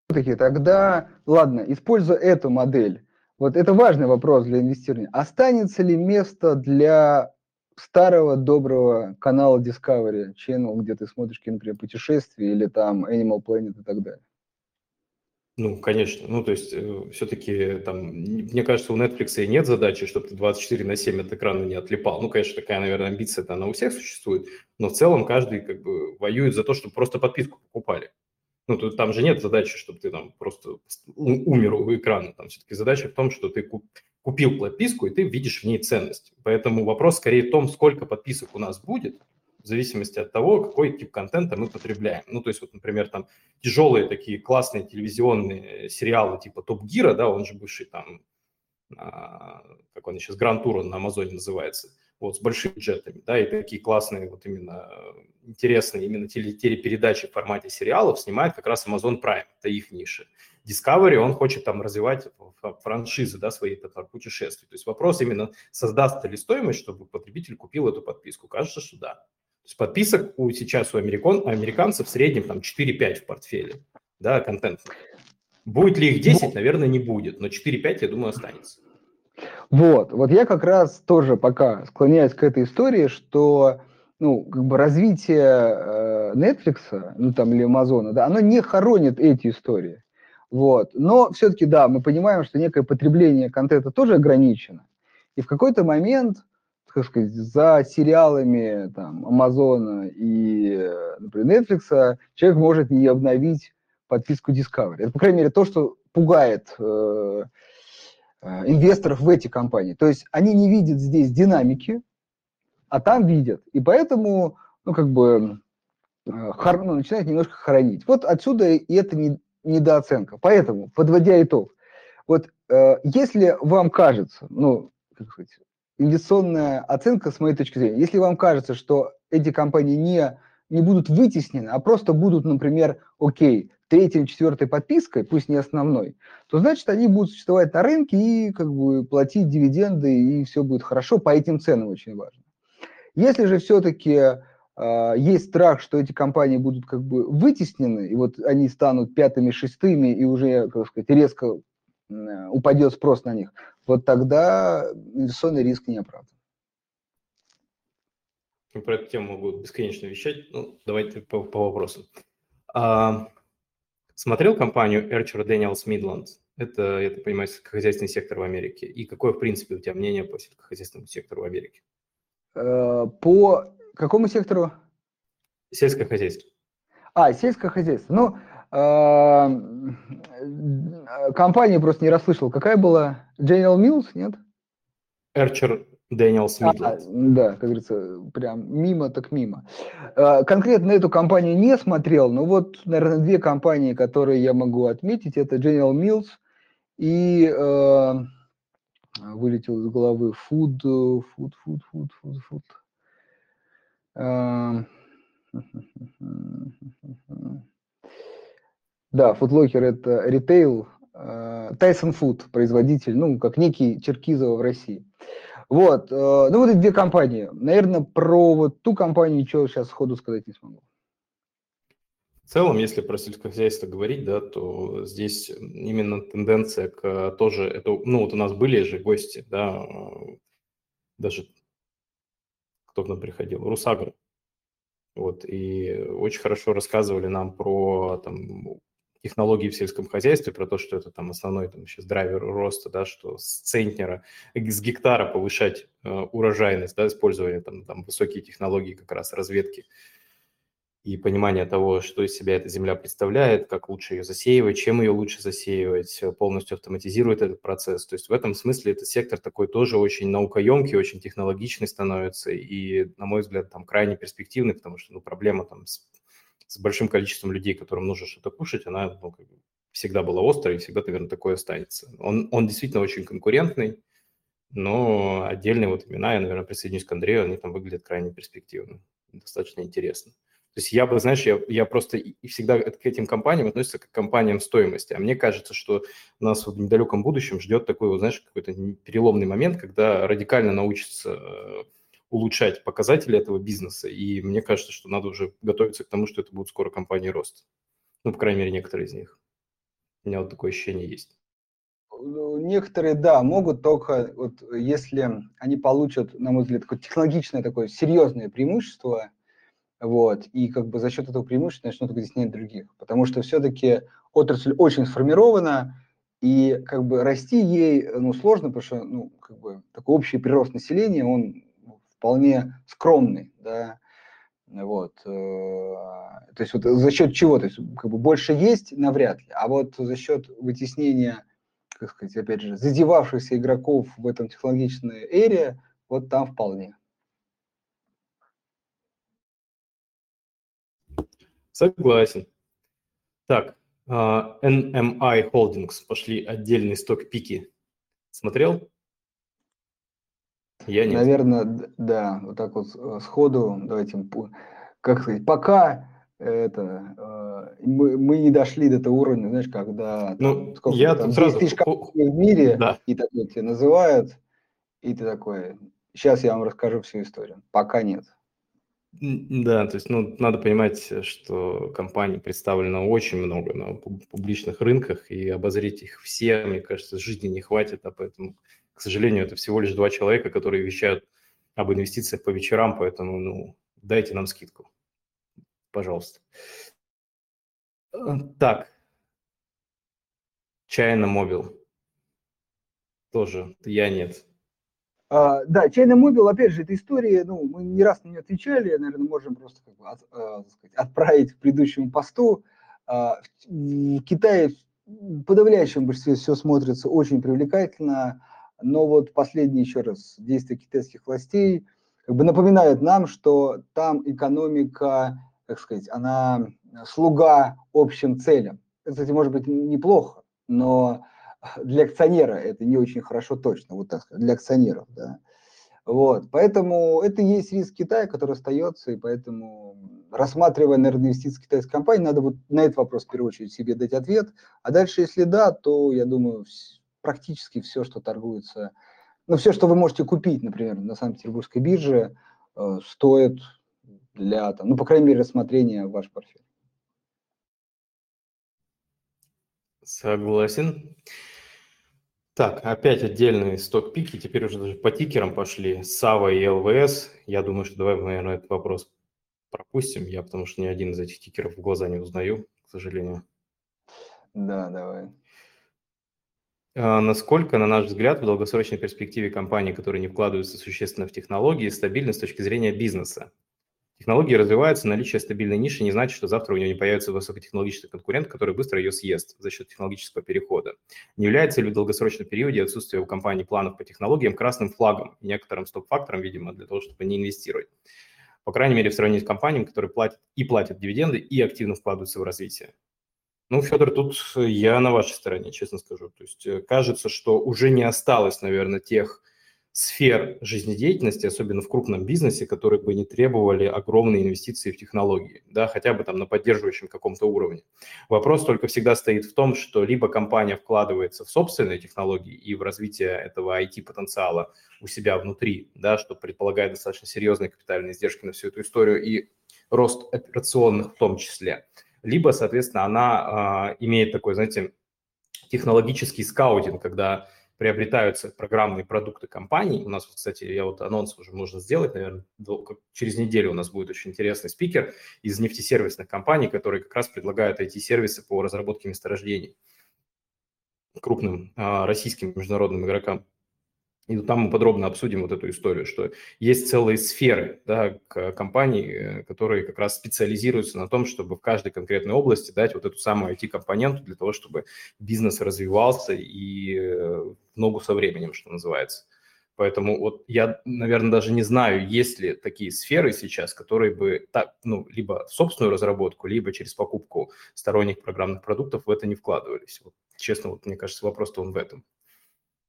Все-таки тогда, ладно, используя эту модель, вот это важный вопрос для инвестирования. Останется ли место для старого доброго канала Discovery Channel, где ты смотришь, например, путешествия или там Animal Planet и так далее? Ну, конечно. Ну, то есть, э, все-таки там, мне кажется, у Netflix и нет задачи, чтобы ты 24 на 7 от экрана не отлипал. Ну, конечно, такая, наверное, амбиция-то она у всех существует, но в целом каждый как бы воюет за то, чтобы просто подписку покупали. Ну, тут, там же нет задачи, чтобы ты там просто умер у экрана. Там все-таки задача в том, что ты купил подписку, и ты видишь в ней ценность. Поэтому вопрос скорее в том, сколько подписок у нас будет, в зависимости от того, какой тип контента мы потребляем. Ну, то есть, вот, например, там тяжелые такие классные телевизионные сериалы типа Топ Гира, да, он же бывший там, а, как он сейчас, Гранд Тур на Амазоне называется, вот, с большими бюджетами, да, и такие классные, вот именно интересные именно телепередачи в формате сериалов снимает как раз Amazon Prime, это их ниша. Discovery, он хочет там развивать франшизы, да, свои это, путешествия. То есть вопрос именно, создаст ли стоимость, чтобы потребитель купил эту подписку. Кажется, что да есть подписок у, сейчас у американ, американцев в среднем там 4-5 в портфеле, да, контент. Будет ли их 10, ну, наверное, не будет, но 4-5, я думаю, останется. Вот, вот я как раз тоже пока склоняюсь к этой истории, что ну, как бы развитие э, Netflix, ну там или Амазона, да, оно не хоронит эти истории. Вот. Но все-таки, да, мы понимаем, что некое потребление контента тоже ограничено. И в какой-то момент как сказать, за сериалами там, Амазона и, например, Netflix человек может не обновить подписку Discovery. Это, по крайней мере, то, что пугает э, э, инвесторов в эти компании. То есть они не видят здесь динамики, а там видят. И поэтому, ну, как бы, э, хор, ну, начинают немножко хоронить. Вот отсюда и эта не, недооценка. Поэтому, подводя итог, вот э, если вам кажется, ну, как сказать, инвестиционная оценка, с моей точки зрения, если вам кажется, что эти компании не, не будут вытеснены, а просто будут, например, окей, третьей, четвертой подпиской, пусть не основной, то значит они будут существовать на рынке и как бы платить дивиденды, и все будет хорошо, по этим ценам очень важно. Если же все-таки есть страх, что эти компании будут как бы вытеснены, и вот они станут пятыми, шестыми, и уже, как сказать, резко Э, упадет спрос на них, вот тогда инвестиционный риск не оправдан. Ну, про эту тему могу бесконечно вещать. Ну, давайте по, по вопросам. А, смотрел компанию Archer Daniels Midland? Это, я так понимаю, сельскохозяйственный сектор в Америке. И какое, в принципе, у тебя мнение по сельскохозяйственному сектору в Америке? Э, по какому сектору? Сельское хозяйство. А, сельское хозяйство. Ну, а, компания просто не расслышал. Какая была? General Mills, нет? Archer Daniel Smith. А, да, как говорится, прям мимо так мимо. А, конкретно эту компанию не смотрел, но вот, наверное, две компании, которые я могу отметить, это General Mills и э, вылетел из головы Food, Food, Food, Food, Food, Food. Э, да, Footlocker это ритейл, Tyson Food производитель, ну, как некий Черкизово в России. Вот, э, ну вот эти две компании. Наверное, про вот ту компанию ничего сейчас сходу сказать не смогу. В целом, если про сельскохозяйство говорить, да, то здесь именно тенденция к тоже, это, ну вот у нас были же гости, да, даже кто к нам приходил, Русагра, вот, и очень хорошо рассказывали нам про там, технологии в сельском хозяйстве, про то, что это там основной там, сейчас драйвер роста, да, что с центнера, с гектара повышать э, урожайность, да, использование там, там высокие технологии как раз разведки и понимание того, что из себя эта земля представляет, как лучше ее засеивать, чем ее лучше засеивать, э, полностью автоматизирует этот процесс. То есть в этом смысле этот сектор такой тоже очень наукоемкий, очень технологичный становится и, на мой взгляд, там крайне перспективный, потому что ну, проблема там с с большим количеством людей, которым нужно что-то кушать, она ну, всегда была острой и всегда, наверное, такое останется. Он, он действительно очень конкурентный, но отдельные вот имена, я, наверное, присоединюсь к Андрею, они там выглядят крайне перспективно, достаточно интересно. То есть я бы, знаешь, я, я просто и всегда к этим компаниям относится как к компаниям стоимости. А мне кажется, что нас в недалеком будущем ждет такой, вот, знаешь, какой-то переломный момент, когда радикально научится э, улучшать показатели этого бизнеса, и мне кажется, что надо уже готовиться к тому, что это будут скоро компании рост. Ну, по крайней мере, некоторые из них. У меня вот такое ощущение есть. Ну, некоторые, да, могут только, вот, если они получат, на мой взгляд, такое технологичное такое серьезное преимущество, вот, и как бы за счет этого преимущества начнут вытеснять других. Потому что все-таки отрасль очень сформирована, и как бы расти ей ну, сложно, потому что ну, как бы, такой общий прирост населения, он вполне скромный, да, вот, э, то есть вот за счет чего, то есть как бы больше есть навряд ли, а вот за счет вытеснения, как сказать, опять же, задевавшихся игроков в этом технологичной эре, вот там вполне. Согласен. Так, uh, NMI Holdings пошли отдельный сток пики. Смотрел? Я нет. Наверное, да, вот так вот э, сходу, давайте, как сказать, пока это, э, мы, мы не дошли до того уровня, знаешь, когда ну, сколько, я там, 10 сразу... тысяч в мире, да. и такой тебя называют, и ты такой, сейчас я вам расскажу всю историю. Пока нет. Да, то есть, ну, надо понимать, что компаний представлено очень много на публичных рынках, и обозреть их все, мне кажется, жизни не хватит, а поэтому к сожалению, это всего лишь два человека, которые вещают об инвестициях по вечерам, поэтому ну, дайте нам скидку. Пожалуйста. Э, так. China Mobile. Тоже я нет. А, да, China Mobile, опять же, эта история, ну, мы не раз на нее отвечали, наверное, можем просто как бы от, сказать, отправить к предыдущему посту. А, в Китае в подавляющем большинстве все смотрится очень привлекательно но вот последние еще раз действия китайских властей как бы напоминают нам, что там экономика, как сказать, она слуга общим целям. Это, кстати, может быть неплохо, но [LAUGHS] для акционера это не очень хорошо точно, вот так сказать, для акционеров, да. Вот, поэтому это и есть риск Китая, который остается, и поэтому, рассматривая, наверное, инвестиции китайской компании, надо вот на этот вопрос в первую очередь себе дать ответ, а дальше, если да, то, я думаю, практически все, что торгуется, ну, все, что вы можете купить, например, на Санкт-Петербургской бирже, э, стоит для, там, ну, по крайней мере, рассмотрения в ваш портфель. Согласен. Так, опять отдельные сток-пики, теперь уже даже по тикерам пошли, САВА и ЛВС. Я думаю, что давай, наверное, этот вопрос пропустим, я потому что ни один из этих тикеров в глаза не узнаю, к сожалению. Да, давай. А, насколько, на наш взгляд, в долгосрочной перспективе компании, которые не вкладываются существенно в технологии, стабильны с точки зрения бизнеса? Технологии развиваются, наличие стабильной ниши не значит, что завтра у нее не появится высокотехнологичный конкурент, который быстро ее съест за счет технологического перехода. Не является ли в долгосрочном периоде отсутствие у компании планов по технологиям красным флагом, некоторым стоп-фактором, видимо, для того, чтобы не инвестировать? По крайней мере, в сравнении с компаниями, которые платят и платят дивиденды, и активно вкладываются в развитие. Ну, Федор, тут я на вашей стороне, честно скажу. То есть э, кажется, что уже не осталось, наверное, тех сфер жизнедеятельности, особенно в крупном бизнесе, которые бы не требовали огромные инвестиции в технологии, да, хотя бы там на поддерживающем каком-то уровне. Вопрос только всегда стоит в том, что либо компания вкладывается в собственные технологии и в развитие этого IT-потенциала у себя внутри, да, что предполагает достаточно серьезные капитальные издержки на всю эту историю и рост операционных в том числе, либо, соответственно, она э, имеет такой, знаете, технологический скаутинг, когда приобретаются программные продукты компаний. У нас, кстати, я вот анонс уже можно сделать, наверное, через неделю у нас будет очень интересный спикер из нефтесервисных компаний, которые как раз предлагают IT-сервисы по разработке месторождений крупным а, российским международным игрокам. И там мы подробно обсудим вот эту историю, что есть целые сферы да, компаний, э, которые как раз специализируются на том, чтобы в каждой конкретной области дать вот эту самую IT-компоненту для того, чтобы бизнес развивался и э, в ногу со временем, что называется. Поэтому вот я, наверное, даже не знаю, есть ли такие сферы сейчас, которые бы так, ну, либо в собственную разработку, либо через покупку сторонних программных продуктов в это не вкладывались. Вот, честно, вот мне кажется, вопрос-то он в этом.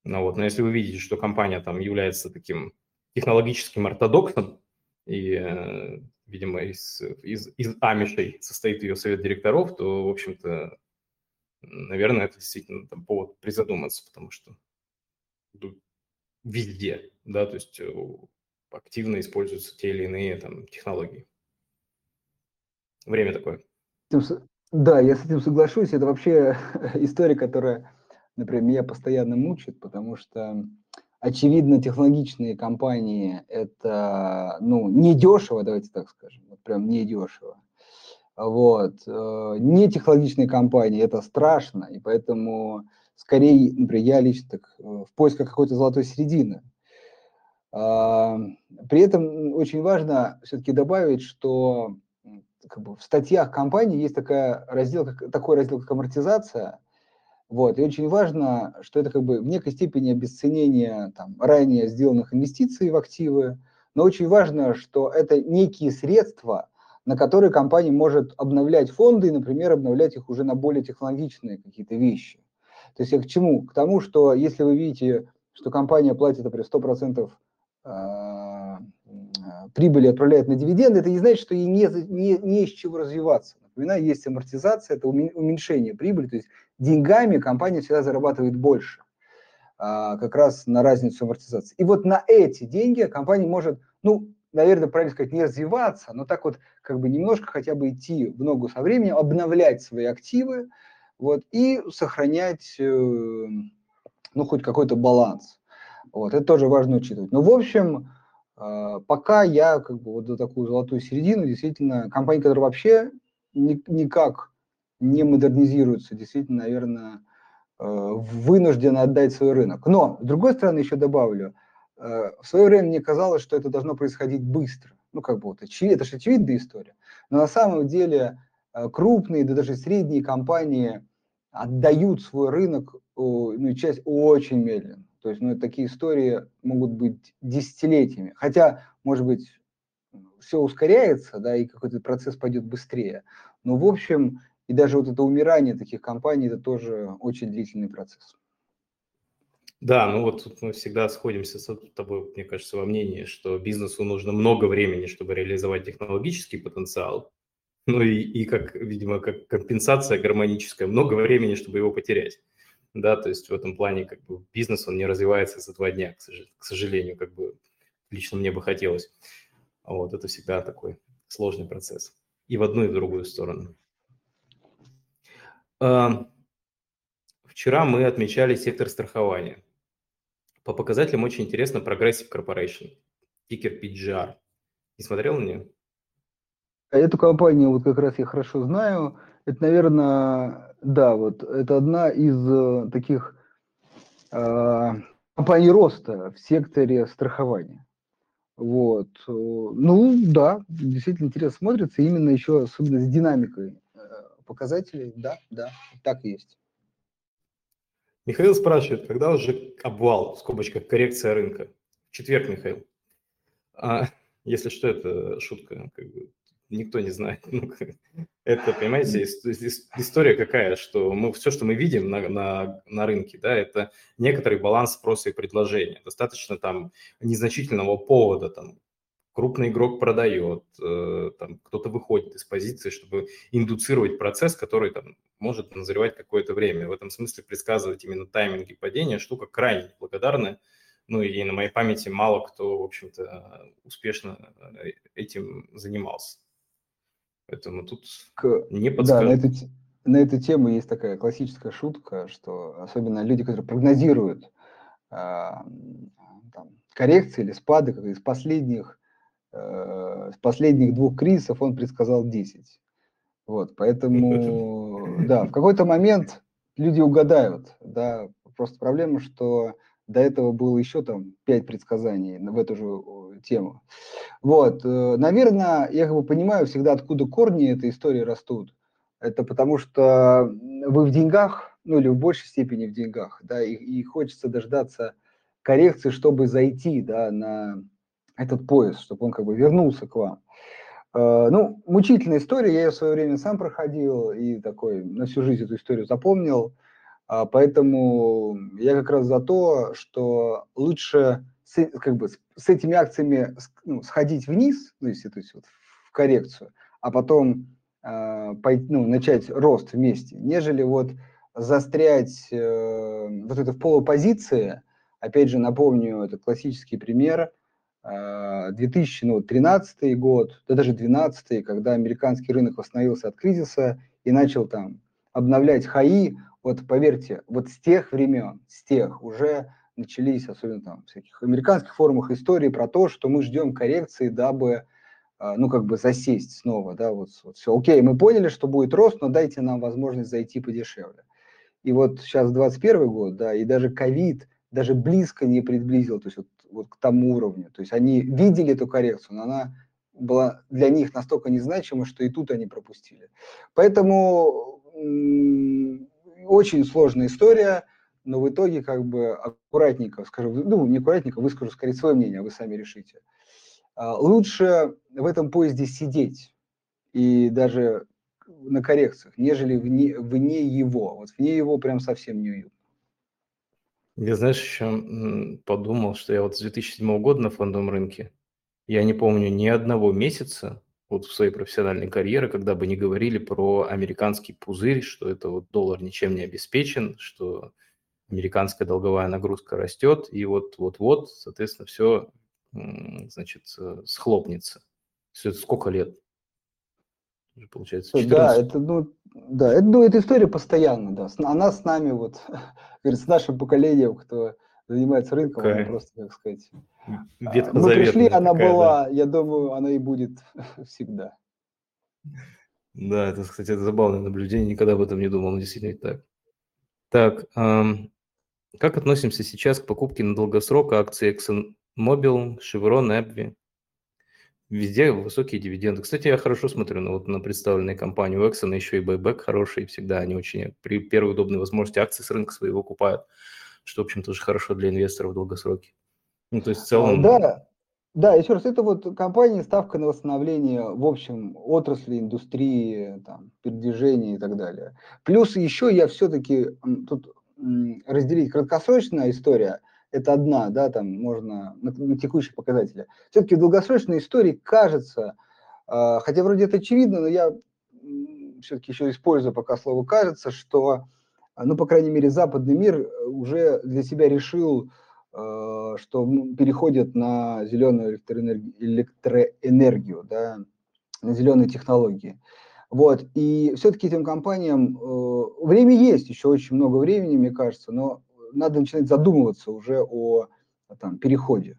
Ну, вот. Но если вы видите, что компания там является таким технологическим ортодоксом, и, э, видимо, из, из, из амишей состоит ее совет директоров, то, в общем-то, наверное, это действительно там, повод призадуматься, потому что везде, да, то есть э, активно используются те или иные там технологии. Время такое. Да, я с этим соглашусь. Это вообще [LAUGHS] история, которая например, меня постоянно мучает, потому что, очевидно, технологичные компании – это, ну, не дешево, давайте так скажем, вот прям не дешево. Вот. Э, не технологичные компании – это страшно, и поэтому скорее, например, я лично так э, в поисках какой-то золотой середины. А, при этом очень важно все-таки добавить, что как бы, в статьях компании есть такая раздел, как, такой раздел, как амортизация – вот. И очень важно, что это как бы в некой степени обесценение там, ранее сделанных инвестиций в активы, но очень важно, что это некие средства, на которые компания может обновлять фонды и, например, обновлять их уже на более технологичные какие-то вещи. То есть я к чему? К тому, что если вы видите, что компания платит, например, 100% а, прибыли отправляет на дивиденды, это не значит, что ей не, не, не из чего развиваться. Напоминаю, есть амортизация, это уменьшение прибыли, то есть деньгами компания всегда зарабатывает больше, а, как раз на разницу амортизации. И вот на эти деньги компания может, ну, наверное, правильно сказать, не развиваться, но так вот как бы немножко хотя бы идти в ногу со временем, обновлять свои активы, вот, и сохранять, э, ну, хоть какой-то баланс. Вот, это тоже важно учитывать. Но, в общем, а, пока я как бы вот до такую золотую середину, действительно, компании, которые вообще никак не модернизируются, действительно, наверное, э, вынуждены отдать свой рынок. Но, с другой стороны, еще добавлю, э, в свое время мне казалось, что это должно происходить быстро. Ну, как бы вот, это же очевидная история. Но на самом деле э, крупные, да даже средние компании отдают свой рынок, ну, часть очень медленно. То есть, ну, такие истории могут быть десятилетиями. Хотя, может быть, все ускоряется, да, и какой-то процесс пойдет быстрее. Но, в общем, и даже вот это умирание таких компаний, это тоже очень длительный процесс. Да, ну вот тут мы всегда сходимся с тобой, мне кажется, во мнении, что бизнесу нужно много времени, чтобы реализовать технологический потенциал, ну и, и как, видимо, как компенсация гармоническая, много времени, чтобы его потерять. Да, то есть в этом плане как бы бизнес, он не развивается за два дня, к сожалению, как бы лично мне бы хотелось. Вот, это всегда такой сложный процесс. И в одну, и в другую сторону. Вчера мы отмечали сектор страхования. По показателям очень интересно Progressive Corporation, тикер PGR. Не смотрел на нее? Эту компанию вот как раз я хорошо знаю. Это, наверное, да, вот это одна из э, таких э, компаний роста в секторе страхования. Вот. Ну, да, действительно интересно смотрится, именно еще особенно с динамикой показателей, да, да, так есть. Михаил спрашивает, когда уже обвал, в скобочках, коррекция рынка? В четверг, Михаил. А, если что, это шутка, как бы, никто не знает. Ну, [LAUGHS] это, понимаете, история какая, что мы все, что мы видим на, на, на рынке, да, это некоторый баланс спроса и предложения. Достаточно там незначительного повода, там, крупный игрок продает, э, там, кто-то выходит из позиции, чтобы индуцировать процесс, который там, может назревать какое-то время. В этом смысле предсказывать именно тайминги падения штука крайне благодарная. Ну и на моей памяти мало кто, в общем-то, успешно э, этим занимался. Поэтому тут К... не подскажу. Да, на эту, на эту тему есть такая классическая шутка, что особенно люди, которые прогнозируют э, там, коррекции или спады, как из последних Э, с последних двух кризисов он предсказал 10. Вот, поэтому, [LAUGHS] да, в какой-то момент люди угадают, да, просто проблема, что до этого было еще там 5 предсказаний в эту же тему. Вот, э, наверное, я как бы понимаю всегда, откуда корни этой истории растут. Это потому что вы в деньгах, ну или в большей степени в деньгах, да, и, и хочется дождаться коррекции, чтобы зайти, да, на этот поезд, чтобы он как бы вернулся к вам. Э, ну, мучительная история, я ее в свое время сам проходил и такой на всю жизнь эту историю запомнил. А, поэтому я как раз за то, что лучше с, как бы, с этими акциями ну, сходить вниз, ну, если, то есть вот в коррекцию, а потом э, пойти, ну, начать рост вместе, нежели вот застрять э, вот это в полупозиции. Опять же, напомню, это классический пример – 2013 ну, год, да даже 2012, когда американский рынок восстановился от кризиса и начал там обновлять хаи, вот поверьте, вот с тех времен, с тех уже начались, особенно там всяких американских форумах истории про то, что мы ждем коррекции, дабы, а, ну, как бы засесть снова, да, вот, вот все, окей, мы поняли, что будет рост, но дайте нам возможность зайти подешевле. И вот сейчас 21 год, да, и даже ковид даже близко не приблизил, то есть вот вот к тому уровню. То есть они видели эту коррекцию, но она была для них настолько незначима, что и тут они пропустили. Поэтому очень сложная история, но в итоге как бы аккуратненько скажу, ну не аккуратненько, выскажу скорее свое мнение, вы сами решите. А, лучше в этом поезде сидеть и даже на коррекциях, нежели вне, вне его. Вот вне его прям совсем не уютно. Я, знаешь, еще подумал, что я вот с 2007 года на фондовом рынке, я не помню ни одного месяца вот в своей профессиональной карьере, когда бы не говорили про американский пузырь, что это вот доллар ничем не обеспечен, что американская долговая нагрузка растет, и вот вот-вот, соответственно, все, значит, э, схлопнется. Все это сколько лет? Получается, 14. Да, это, ну, да, это, ну, эта история постоянно, да. Она с нами, вот, [LAUGHS] говорит, с нашим поколением, кто занимается рынком, она просто, как сказать, а, мы пришли, она такая, была, да. я думаю, она и будет [LAUGHS] всегда. Да, это, кстати, это забавное наблюдение, никогда об этом не думал, но действительно так. Так, эм, как относимся сейчас к покупке на долгосрок акций ExxonMobil, Chevron, Abby? Везде высокие дивиденды. Кстати, я хорошо смотрю на, вот, на представленные компании у Exxon, еще и байбек хороший всегда. Они очень при первой удобной возможности акции с рынка своего купают, что, в общем, тоже хорошо для инвесторов в долгосроке. Ну, то есть в целом... Да, да, еще раз, это вот компания, ставка на восстановление, в общем, отрасли, индустрии, там, передвижения и так далее. Плюс еще я все-таки тут разделить краткосрочная история – это одна, да, там можно на, на текущих показателях. Все-таки в долгосрочной истории кажется, э, хотя вроде это очевидно, но я все-таки еще использую пока слово кажется, что, ну, по крайней мере, западный мир уже для себя решил, э, что переходит на зеленую электроэнергию, электроэнергию да, на зеленые технологии. Вот, и все-таки этим компаниям э, время есть, еще очень много времени, мне кажется, но надо начинать задумываться уже о там, переходе.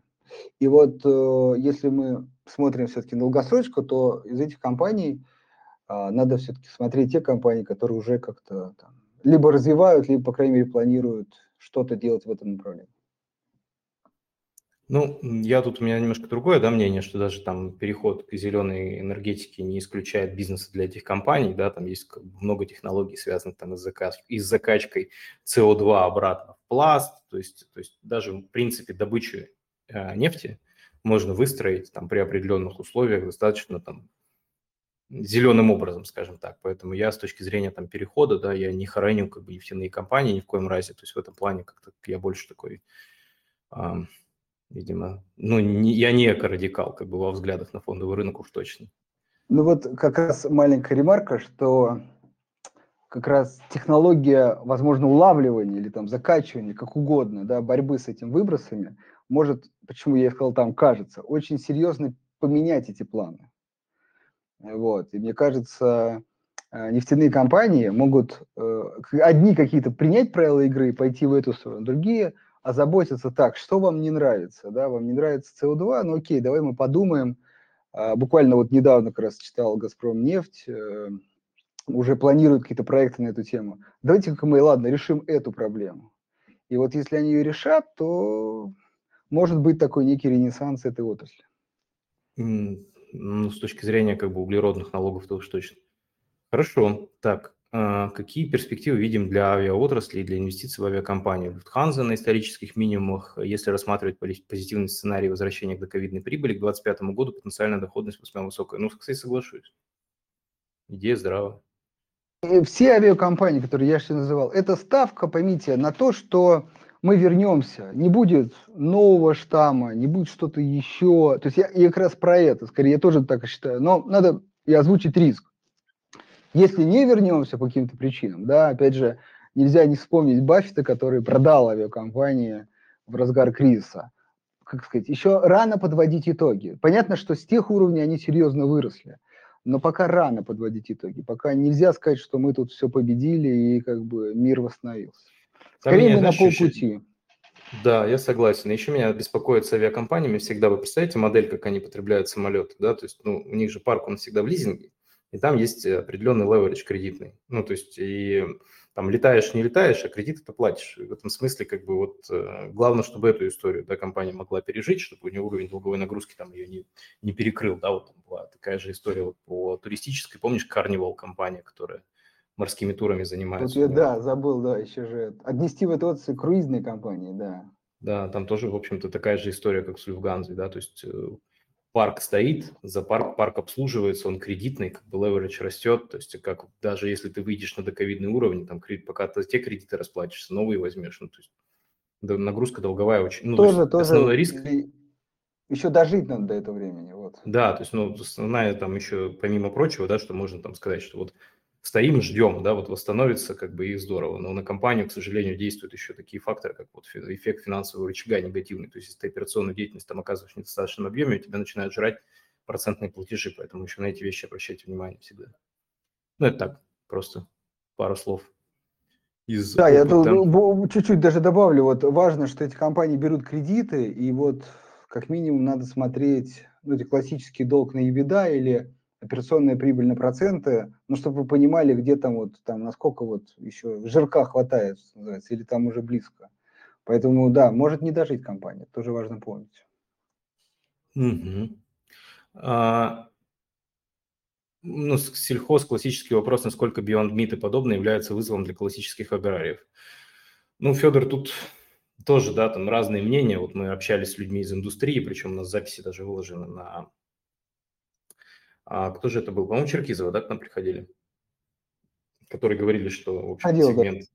И вот э, если мы смотрим все-таки на долгосрочку, то из этих компаний э, надо все-таки смотреть те компании, которые уже как-то либо развивают, либо, по крайней мере, планируют что-то делать в этом направлении. Ну, я тут, у меня немножко другое да, мнение, что даже там переход к зеленой энергетике не исключает бизнеса для этих компаний, да, там есть много технологий, связанных там с, закач... и с закачкой СО2 обратно в пласт, то есть, то есть даже в принципе добычу э, нефти можно выстроить там при определенных условиях достаточно там зеленым образом, скажем так. Поэтому я с точки зрения там перехода, да, я не хороню как бы нефтяные компании ни в коем разе. То есть в этом плане как-то я больше такой видимо, ну, не, я не эко-радикал, как бы во взглядах на фондовый рынок уж точно. Ну вот как раз маленькая ремарка, что как раз технология, возможно, улавливания или там закачивания, как угодно, да, борьбы с этими выбросами, может, почему я сказал там, кажется, очень серьезно поменять эти планы. Вот. И мне кажется, э, нефтяные компании могут э, одни какие-то принять правила игры и пойти в эту сторону, другие – озаботиться так, что вам не нравится, да, вам не нравится СО2, ну окей, давай мы подумаем, а, буквально вот недавно как раз читал «Газпром нефть», э, уже планируют какие-то проекты на эту тему. Давайте-ка мы, ладно, решим эту проблему. И вот если они ее решат, то может быть такой некий ренессанс этой отрасли. Ну, с точки зрения как бы углеродных налогов, то уж точно. Хорошо. Так, а, какие перспективы видим для авиаотрасли и для инвестиций в авиакомпании? Lufthansa на исторических минимумах, если рассматривать позитивный сценарий возвращения к доковидной прибыли, к 2025 году потенциальная доходность весьма высокая. Ну, кстати, соглашусь. Идея здравая. Все авиакомпании, которые я сейчас называл, это ставка, поймите, на то, что мы вернемся, не будет нового штамма, не будет что-то еще. То есть я, я как раз про это, скорее, я тоже так считаю. Но надо и озвучить риск. Если не вернемся по каким-то причинам, да, опять же, нельзя не вспомнить Баффета, который продал авиакомпании в разгар кризиса. Как сказать, еще рано подводить итоги. Понятно, что с тех уровней они серьезно выросли, но пока рано подводить итоги. Пока нельзя сказать, что мы тут все победили и как бы мир восстановился. Скорее, мы на полпути. Да, я согласен. Еще меня беспокоит с авиакомпаниями всегда. Вы представляете модель, как они потребляют самолеты, да? То есть, ну, у них же парк, он всегда в лизинге и там есть определенный леверидж кредитный. Ну, то есть и там летаешь, не летаешь, а кредит это платишь. В этом смысле как бы вот э, главное, чтобы эту историю да, компания могла пережить, чтобы у нее уровень долговой нагрузки там ее не, не перекрыл. Да, вот там была такая же история вот по туристической. Помнишь, Carnival компания, которая морскими турами занимается? Вот я, да, забыл, да, еще же. Отнести в эту круизные компании, да. Да, там тоже, в общем-то, такая же история, как с Люфганзой, да, то есть э, парк стоит, за парк, парк обслуживается, он кредитный, как бы leverage растет, то есть как даже если ты выйдешь на доковидный уровень, там кредит, пока ты те кредиты расплатишься, новые возьмешь, ну, то есть нагрузка долговая очень, ну, тоже, то есть, тоже риск. Еще дожить надо до этого времени, вот. Да, то есть, ну, основная там еще, помимо прочего, да, что можно там сказать, что вот стоим, ждем, да, вот восстановится, как бы и здорово. Но на компанию, к сожалению, действуют еще такие факторы, как вот эффект финансового рычага негативный. То есть, если ты операционную деятельность там оказываешь в недостаточном объеме, у тебя начинают жрать процентные платежи, поэтому еще на эти вещи обращайте внимание всегда. Ну, это так, просто пару слов. Из да, опыта. я чуть-чуть даже добавлю. Вот важно, что эти компании берут кредиты, и вот как минимум надо смотреть, ну, эти классический долг на EBITDA или операционная прибыль на проценты, ну, чтобы вы понимали, где там вот, там, насколько вот еще жирка хватает, называется, или там уже близко. Поэтому, да, может не дожить компания, тоже важно помнить. Угу. А, ну, сельхоз, классический вопрос, насколько Beyond Meat и подобное является вызовом для классических аграриев. Ну, Федор, тут тоже, да, там разные мнения. Вот мы общались с людьми из индустрии, причем у нас записи даже выложены на а кто же это был? По-моему, Черкизова, да, к нам приходили? Которые говорили, что, в общем, Ходил, сегмент...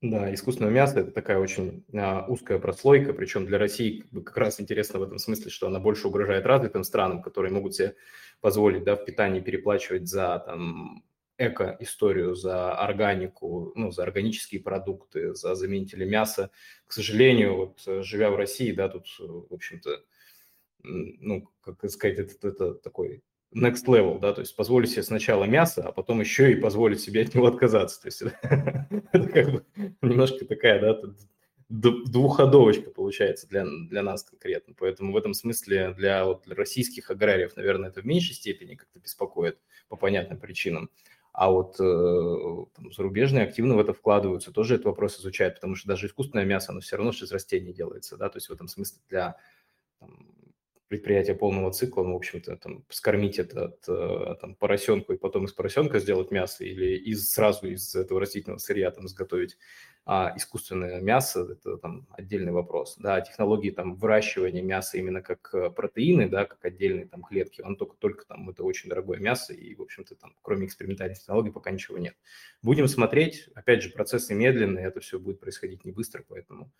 Да. да, искусственное мясо – это такая очень а, узкая прослойка, причем для России как, бы, как раз интересно в этом смысле, что она больше угрожает развитым странам, которые могут себе позволить да, в питании переплачивать за там, эко-историю, за органику, ну, за органические продукты, за заменители мяса. К сожалению, вот живя в России, да, тут, в общем-то, ну, как сказать, это, это такой next level, да, то есть позволить себе сначала мясо, а потом еще и позволить себе от него отказаться. То есть [LAUGHS] это как бы немножко такая, да, двухходовочка получается для, для нас конкретно. Поэтому в этом смысле для, вот, для российских аграриев, наверное, это в меньшей степени как-то беспокоит по понятным причинам. А вот э, там, зарубежные активно в это вкладываются, тоже этот вопрос изучают, потому что даже искусственное мясо, оно все равно из растений делается, да, то есть в этом смысле для там, предприятия полного цикла, ну, в общем-то, там, скормить это от э, там, поросенку и потом из поросенка сделать мясо или из, сразу из этого растительного сырья там изготовить а искусственное мясо, это там отдельный вопрос. Да, технологии там выращивания мяса именно как э, протеины, да, как отдельные там клетки, он только, только там это очень дорогое мясо и, в общем-то, там кроме экспериментальных технологий пока ничего нет. Будем смотреть, опять же, процессы медленные, это все будет происходить не быстро, поэтому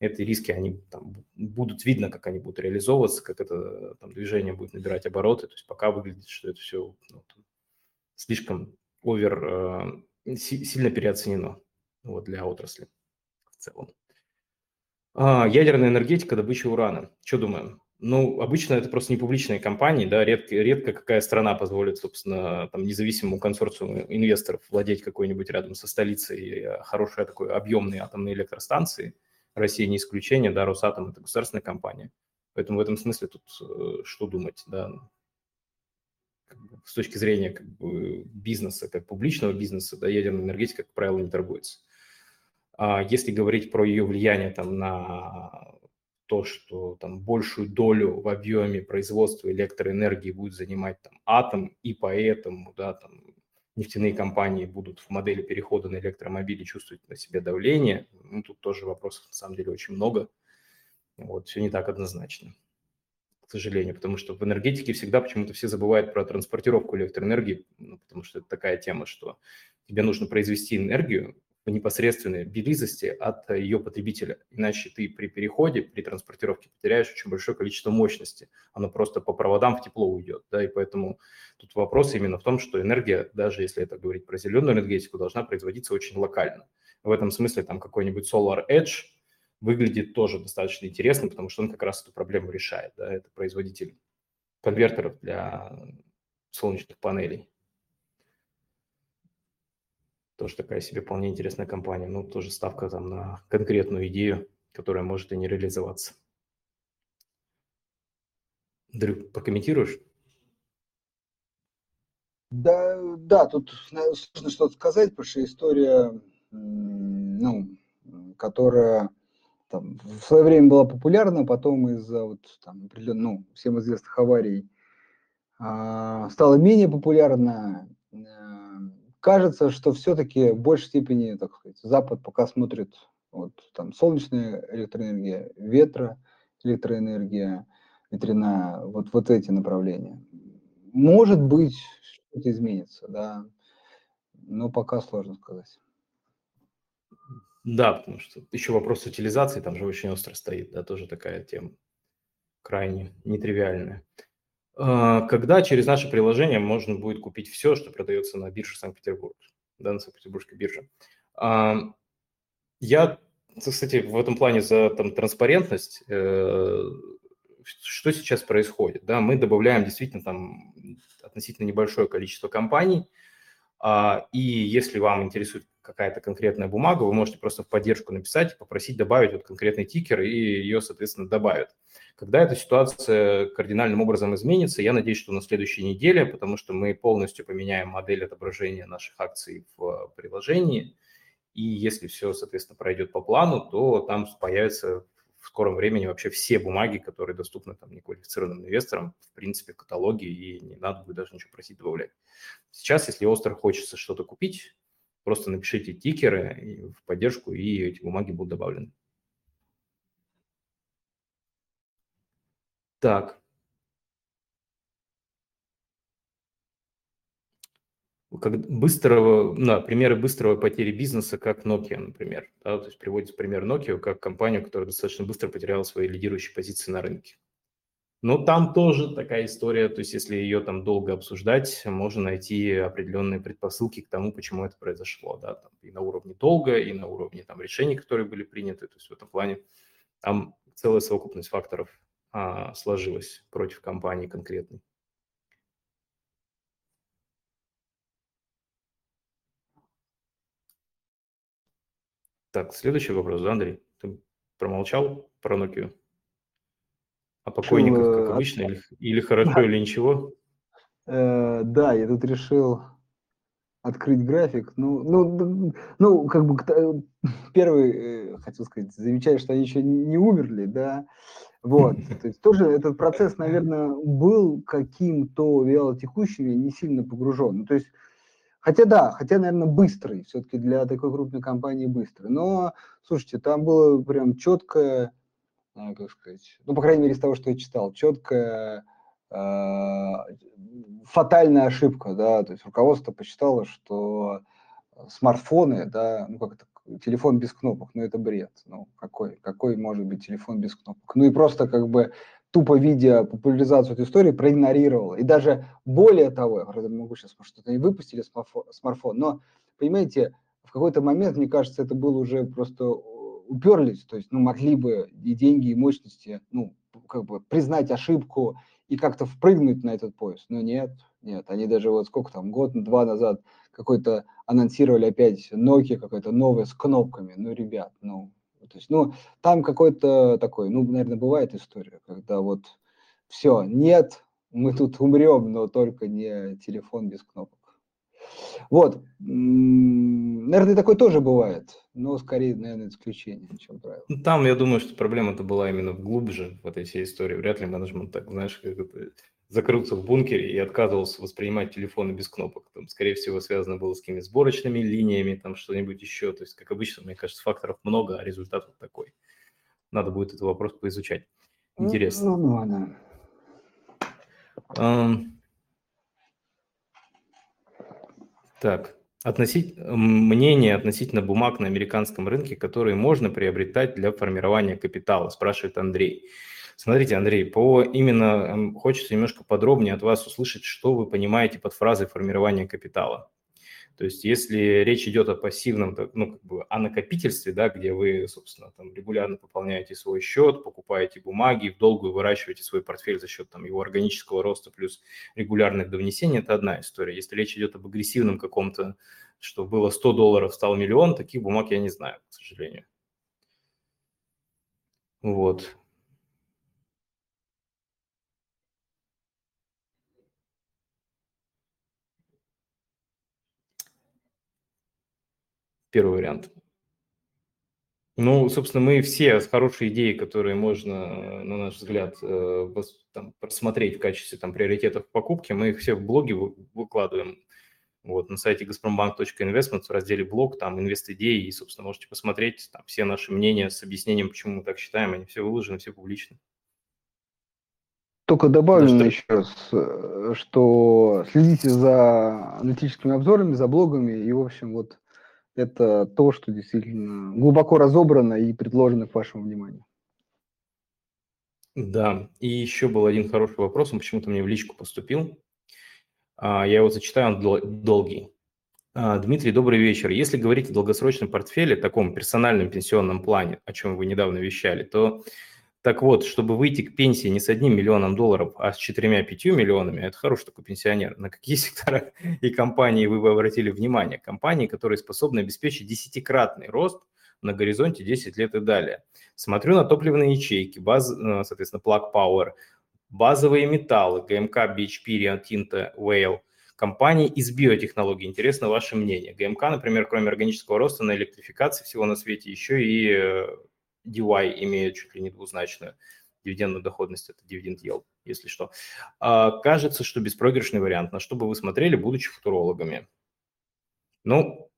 эти риски, они там, будут видно, как они будут реализовываться, как это там, движение будет набирать обороты. То есть пока выглядит, что это все ну, там, слишком овер, э, сильно переоценено вот, для отрасли в целом. А, ядерная энергетика, добыча урана. Что думаем? Ну, обычно это просто не публичные компании, да, редко, редко какая страна позволит, собственно, там, независимому консорциуму инвесторов владеть какой-нибудь рядом со столицей э, хорошей такой объемной атомной электростанцией – Россия не исключение, да, Росатом – это государственная компания. Поэтому в этом смысле тут э, что думать, да, с точки зрения как бы, бизнеса, как публичного бизнеса, да, ядерная энергетика, как правило, не торгуется. А если говорить про ее влияние там, на то, что там большую долю в объеме производства электроэнергии будет занимать там атом, и поэтому, да, там нефтяные компании будут в модели перехода на электромобили чувствовать на себе давление. Ну, тут тоже вопросов на самом деле очень много. Вот, все не так однозначно, к сожалению, потому что в энергетике всегда почему-то все забывают про транспортировку электроэнергии, ну, потому что это такая тема, что тебе нужно произвести энергию, непосредственной близости от ее потребителя. Иначе ты при переходе, при транспортировке потеряешь очень большое количество мощности. Оно просто по проводам в тепло уйдет. Да, и поэтому тут вопрос именно в том, что энергия, даже если это говорить про зеленую энергетику, должна производиться очень локально. В этом смысле там какой-нибудь Solar Edge выглядит тоже достаточно интересно, потому что он как раз эту проблему решает. Да, это производитель конвертеров для солнечных панелей. Тоже такая себе вполне интересная компания. Ну, тоже ставка там на конкретную идею, которая может и не реализоваться. Дрю, прокомментируешь? Да, да, тут сложно что-то сказать, потому что история, ну, которая там, в свое время была популярна, потом из-за вот там ну, всем известных аварий а, стала менее популярна. Кажется, что все-таки в большей степени, так сказать, Запад пока смотрит вот там солнечная электроэнергия, ветра, электроэнергия, ветряная, вот, вот эти направления. Может быть, что-то изменится, да, но пока сложно сказать. Да, потому что еще вопрос утилизации там же очень остро стоит, да, тоже такая тема крайне нетривиальная. А, когда через наше приложение можно будет купить все, что продается на бирже Санкт-Петербург, да, на Санкт-Петербургской бирже. А, я, кстати, в этом плане за там, транспарентность. Э, что сейчас происходит? Да, мы добавляем действительно там относительно небольшое количество компаний, а, и если вам интересует какая-то конкретная бумага, вы можете просто в поддержку написать, попросить добавить вот конкретный тикер, и ее, соответственно, добавят. Когда эта ситуация кардинальным образом изменится, я надеюсь, что на следующей неделе, потому что мы полностью поменяем модель отображения наших акций в приложении, и если все, соответственно, пройдет по плану, то там появятся в скором времени вообще все бумаги, которые доступны там неквалифицированным инвесторам, в принципе, в каталоге, и не надо будет даже ничего просить добавлять. Сейчас, если остро хочется что-то купить, просто напишите тикеры в поддержку, и эти бумаги будут добавлены. Так. Как быстрого, да, примеры быстрого потери бизнеса, как Nokia, например. Да, то есть приводится пример Nokia как компанию, которая достаточно быстро потеряла свои лидирующие позиции на рынке. Но там тоже такая история, то есть если ее там долго обсуждать, можно найти определенные предпосылки к тому, почему это произошло, да, там и на уровне долга, и на уровне там решений, которые были приняты, то есть в этом плане там целая совокупность факторов а, сложилась против компании конкретной. Так, следующий вопрос, да, Андрей? Ты промолчал про Nokia? А покойников, как обычно, или, или хорошо, да. или ничего? Э, да, я тут решил открыть график. Ну, ну, ну как бы э, первый, э, хотел сказать, замечает, что они еще не умерли, да. Вот, [LAUGHS] то есть тоже этот процесс, наверное, был каким-то вялотекущим и не сильно погружен. Ну, то есть, хотя да, хотя, наверное, быстрый, все-таки для такой крупной компании быстрый. Но, слушайте, там было прям четкое, а, как сказать, ну, по крайней мере, из того, что я читал, четкое а, фатальная ошибка, да, то есть руководство посчитало, что смартфоны, да, ну как это, телефон без кнопок, ну это бред, ну какой, какой может быть телефон без кнопок, ну и просто как бы тупо видя популяризацию этой истории, проигнорировал. И даже более того, я могу сейчас, что-то не выпустили смартфон, но, понимаете, в какой-то момент, мне кажется, это было уже просто уперлись, то есть, ну, могли бы и деньги, и мощности, ну, как бы признать ошибку и как-то впрыгнуть на этот поезд. Но нет, нет, они даже вот сколько там, год-два назад какой-то анонсировали опять Nokia какой-то новый с кнопками. Ну, ребят, ну, то есть, ну, там какой-то такой, ну, наверное, бывает история, когда вот все, нет, мы тут умрем, но только не телефон без кнопок. Вот, наверное, такое тоже бывает, но скорее, наверное, исключение, чем правило. Ну, там, я думаю, что проблема-то была именно глубже в этой всей истории. Вряд ли менеджмент так, знаешь, как это, закрылся в бункере и отказывался воспринимать телефоны без кнопок. Там, скорее всего, связано было с какими сборочными линиями, там что-нибудь еще. То есть, как обычно, мне кажется, факторов много, а результат вот такой. Надо будет этот вопрос поизучать. Ну, Интересно. Ну, ну ладно. Um, так, относить, мнение относительно бумаг на американском рынке, которые можно приобретать для формирования капитала, спрашивает Андрей. Смотрите, Андрей, по именно хочется немножко подробнее от вас услышать, что вы понимаете под фразой формирования капитала. То есть если речь идет о пассивном, ну, как бы о накопительстве, да, где вы, собственно, там регулярно пополняете свой счет, покупаете бумаги, в долгую выращиваете свой портфель за счет там, его органического роста плюс регулярных довнесений, это одна история. Если речь идет об агрессивном каком-то, что было 100 долларов, стал миллион, таких бумаг я не знаю, к сожалению. Вот. Первый вариант. Ну, собственно, мы все хорошие идеи, которые можно, на наш взгляд, э, там, просмотреть в качестве там, приоритетов покупки, мы их все в блоге выкладываем. Вот, на сайте gazprombank.investment в разделе блог, там инвест-идеи, и, собственно, можете посмотреть там все наши мнения с объяснением, почему мы так считаем, они все выложены, все публичны. Только добавлю что... еще раз, э, что следите за аналитическими обзорами, за блогами, и, в общем, вот это то, что действительно глубоко разобрано и предложено к вашему вниманию. Да, и еще был один хороший вопрос, он почему-то мне в личку поступил. А, я его зачитаю, он долгий. А, Дмитрий, добрый вечер. Если говорить о долгосрочном портфеле, таком персональном пенсионном плане, о чем вы недавно вещали, то так вот, чтобы выйти к пенсии не с одним миллионом долларов, а с четырьмя-пятью миллионами, это хороший такой пенсионер, на какие [LAUGHS] сектора и компании вы бы обратили внимание? Компании, которые способны обеспечить десятикратный рост на горизонте 10 лет и далее. Смотрю на топливные ячейки, баз, э, соответственно, Plug Power, базовые металлы, ГМК, BHP, Rio Tinto, Whale, компании из биотехнологий. Интересно ваше мнение. ГМК, например, кроме органического роста на электрификации всего на свете, еще и э, DY имеет чуть ли не двузначную дивидендную доходность, это дивиденд yield, если что. А, кажется, что беспроигрышный вариант. На что бы вы смотрели, будучи футурологами? Ну,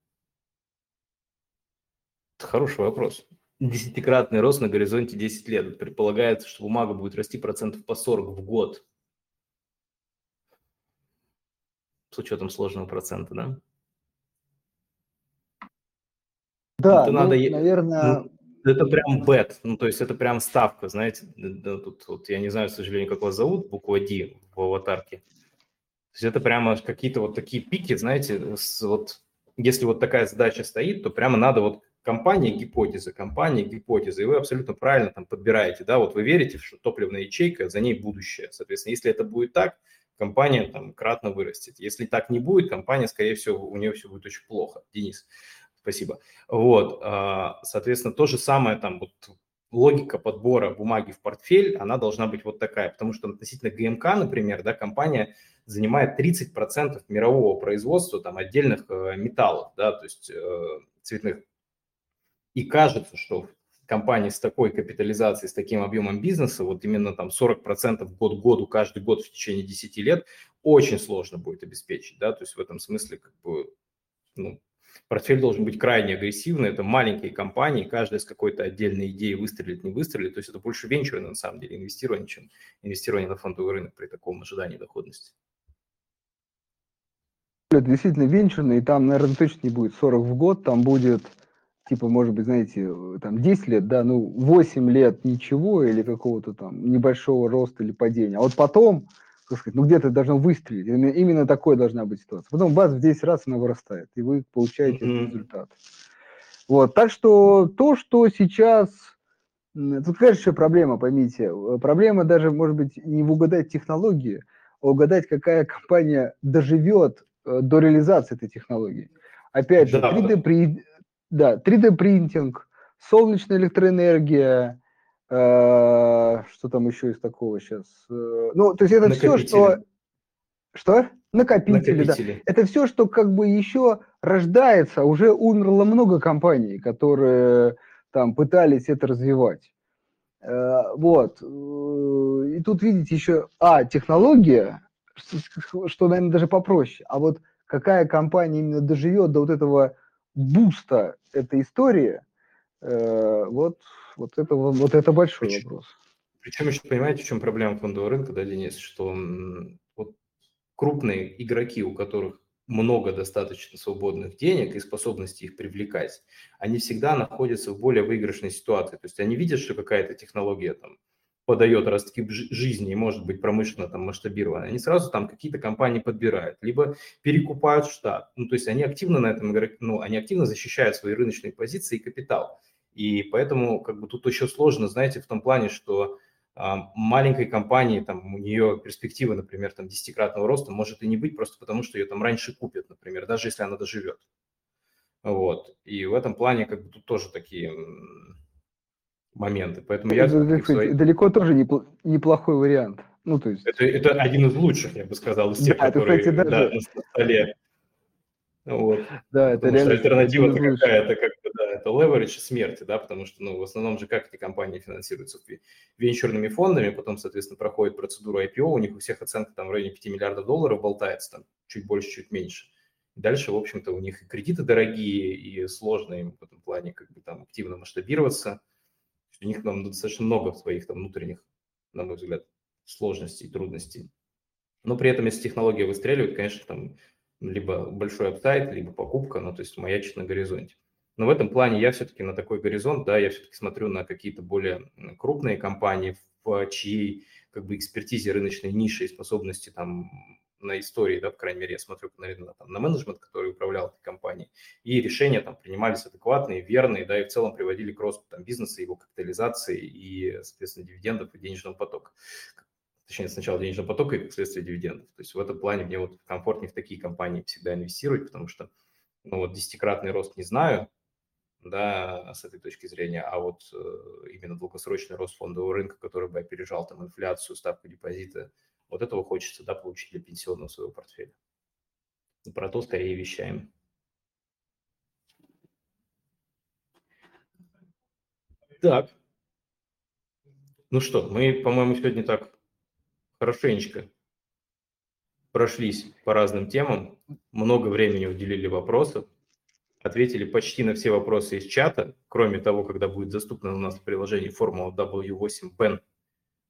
хороший вопрос. Десятикратный рост на горизонте 10 лет. Предполагается, что бумага будет расти процентов по 40 в год. С учетом сложного процента, да? Да, это ну, надо... наверное, ну, это прям бет, ну то есть это прям ставка, знаете, тут вот я не знаю, к сожалению, как вас зовут, буква D в аватарке. То есть это прямо какие-то вот такие пики, знаете, с, вот если вот такая задача стоит, то прямо надо вот компания гипотеза, компания гипотеза, и вы абсолютно правильно там подбираете, да, вот вы верите, что топливная ячейка, за ней будущее, соответственно, если это будет так, компания там кратно вырастет. Если так не будет, компания, скорее всего, у нее все будет очень плохо. Денис, Спасибо. Вот, а, соответственно, то же самое там вот логика подбора бумаги в портфель, она должна быть вот такая, потому что относительно ГМК, например, да, компания занимает 30% мирового производства там, отдельных э, металлов, да, то есть э, цветных. И кажется, что компании с такой капитализацией, с таким объемом бизнеса, вот именно там 40% год году, каждый год в течение 10 лет, очень сложно будет обеспечить, да, то есть в этом смысле как бы, ну, портфель должен быть крайне агрессивный, это маленькие компании, каждая с какой-то отдельной идеей выстрелит, не выстрелит, то есть это больше венчурное на самом деле инвестирование, чем инвестирование на фондовый рынок при таком ожидании доходности. Это действительно венчурный, и там, наверное, точно не будет 40 в год, там будет типа, может быть, знаете, там 10 лет, да, ну 8 лет ничего или какого-то там небольшого роста или падения, а вот потом, так сказать, ну где-то должно выстрелить, именно, такой должна быть ситуация. Потом бац, в 10 раз она вырастает, и вы получаете mm-hmm. результат. Вот, так что то, что сейчас... Тут, конечно, проблема, поймите. Проблема даже, может быть, не в угадать технологии, а угадать, какая компания доживет э, до реализации этой технологии. Опять же, да. 3D, при, да, 3D-принтинг, солнечная электроэнергия, э, что там еще из такого сейчас? Э, ну, то есть это все, что... Что? Накопители, Накопители, да. Это все, что как бы еще рождается. Уже умерло много компаний, которые там пытались это развивать. Э, вот. И тут видите еще, а, технология, что, наверное, даже попроще. А вот какая компания именно доживет до вот этого буста этой истории, э, вот, вот, это, вот это большой Причем, вопрос. Причем еще понимаете, в чем проблема фондового рынка, да, Денис, что вот крупные игроки, у которых много достаточно свободных денег и способности их привлекать, они всегда находятся в более выигрышной ситуации. То есть они видят, что какая-то технология там подает ростки жизни и может быть промышленно там масштабированы, они сразу там какие-то компании подбирают, либо перекупают штат. Ну, то есть они активно на этом, ну, они активно защищают свои рыночные позиции и капитал. И поэтому как бы тут еще сложно, знаете, в том плане, что а, маленькой компании, там, у нее перспектива, например, там, десятикратного роста может и не быть, просто потому что ее там раньше купят, например, даже если она доживет. Вот. И в этом плане как бы тут тоже такие моменты. Поэтому я... Это, своей... Далеко тоже неплохой вариант. Ну, то есть... это, это один из лучших, я бы сказал, из тех, да, которые это, кстати, даже... да, на столе. Вот. Да, это потому реально. альтернатива-то какая-то, как бы, да, это leverage смерти, да, потому что, ну, в основном же как эти компании финансируются венчурными фондами, потом, соответственно, проходит процедуру IPO, у них у всех оценка там в районе 5 миллиардов долларов болтается, там, чуть больше, чуть меньше. И дальше, в общем-то, у них и кредиты дорогие, и сложно им в этом плане как бы там активно масштабироваться – у них там достаточно много своих там внутренних, на мой взгляд, сложностей, трудностей. Но при этом, если технология выстреливает, конечно, там либо большой апсайт, либо покупка, ну, то есть маячит на горизонте. Но в этом плане я все-таки на такой горизонт, да, я все-таки смотрю на какие-то более крупные компании, в чьей как бы экспертизе рыночной ниши и способности там на истории, да, по крайней мере, я смотрю, наверное, там, на менеджмент, который управлял этой компанией, и решения там принимались адекватные, верные, да, и в целом приводили к росту там бизнеса, его капитализации и, соответственно, дивидендов и денежного потока. Точнее, сначала денежного потока и, как следствие, дивидендов. То есть в этом плане мне вот комфортнее в такие компании всегда инвестировать, потому что, ну, вот десятикратный рост не знаю, да, с этой точки зрения, а вот э, именно долгосрочный рост фондового рынка, который бы опережал там инфляцию, ставку депозита, вот этого хочется да, получить для пенсионного своего портфеля. И про то скорее вещаем. Так. Ну что, мы, по-моему, сегодня так хорошенечко прошлись по разным темам, много времени уделили вопросам, ответили почти на все вопросы из чата, кроме того, когда будет доступно у нас в приложении формула W8 PEN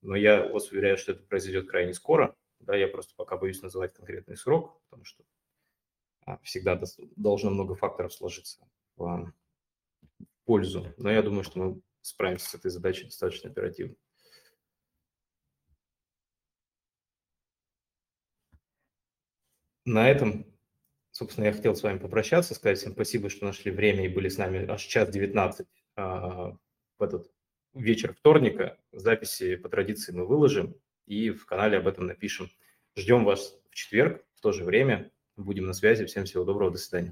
но я вас уверяю, что это произойдет крайне скоро. Да, я просто пока боюсь называть конкретный срок, потому что а, всегда должно много факторов сложиться в пользу. Но я думаю, что мы справимся с этой задачей достаточно оперативно. На этом, собственно, я хотел с вами попрощаться, сказать всем спасибо, что нашли время и были с нами аж час 19 а, в этот вечер вторника. Записи по традиции мы выложим и в канале об этом напишем. Ждем вас в четверг в то же время. Будем на связи. Всем всего доброго. До свидания.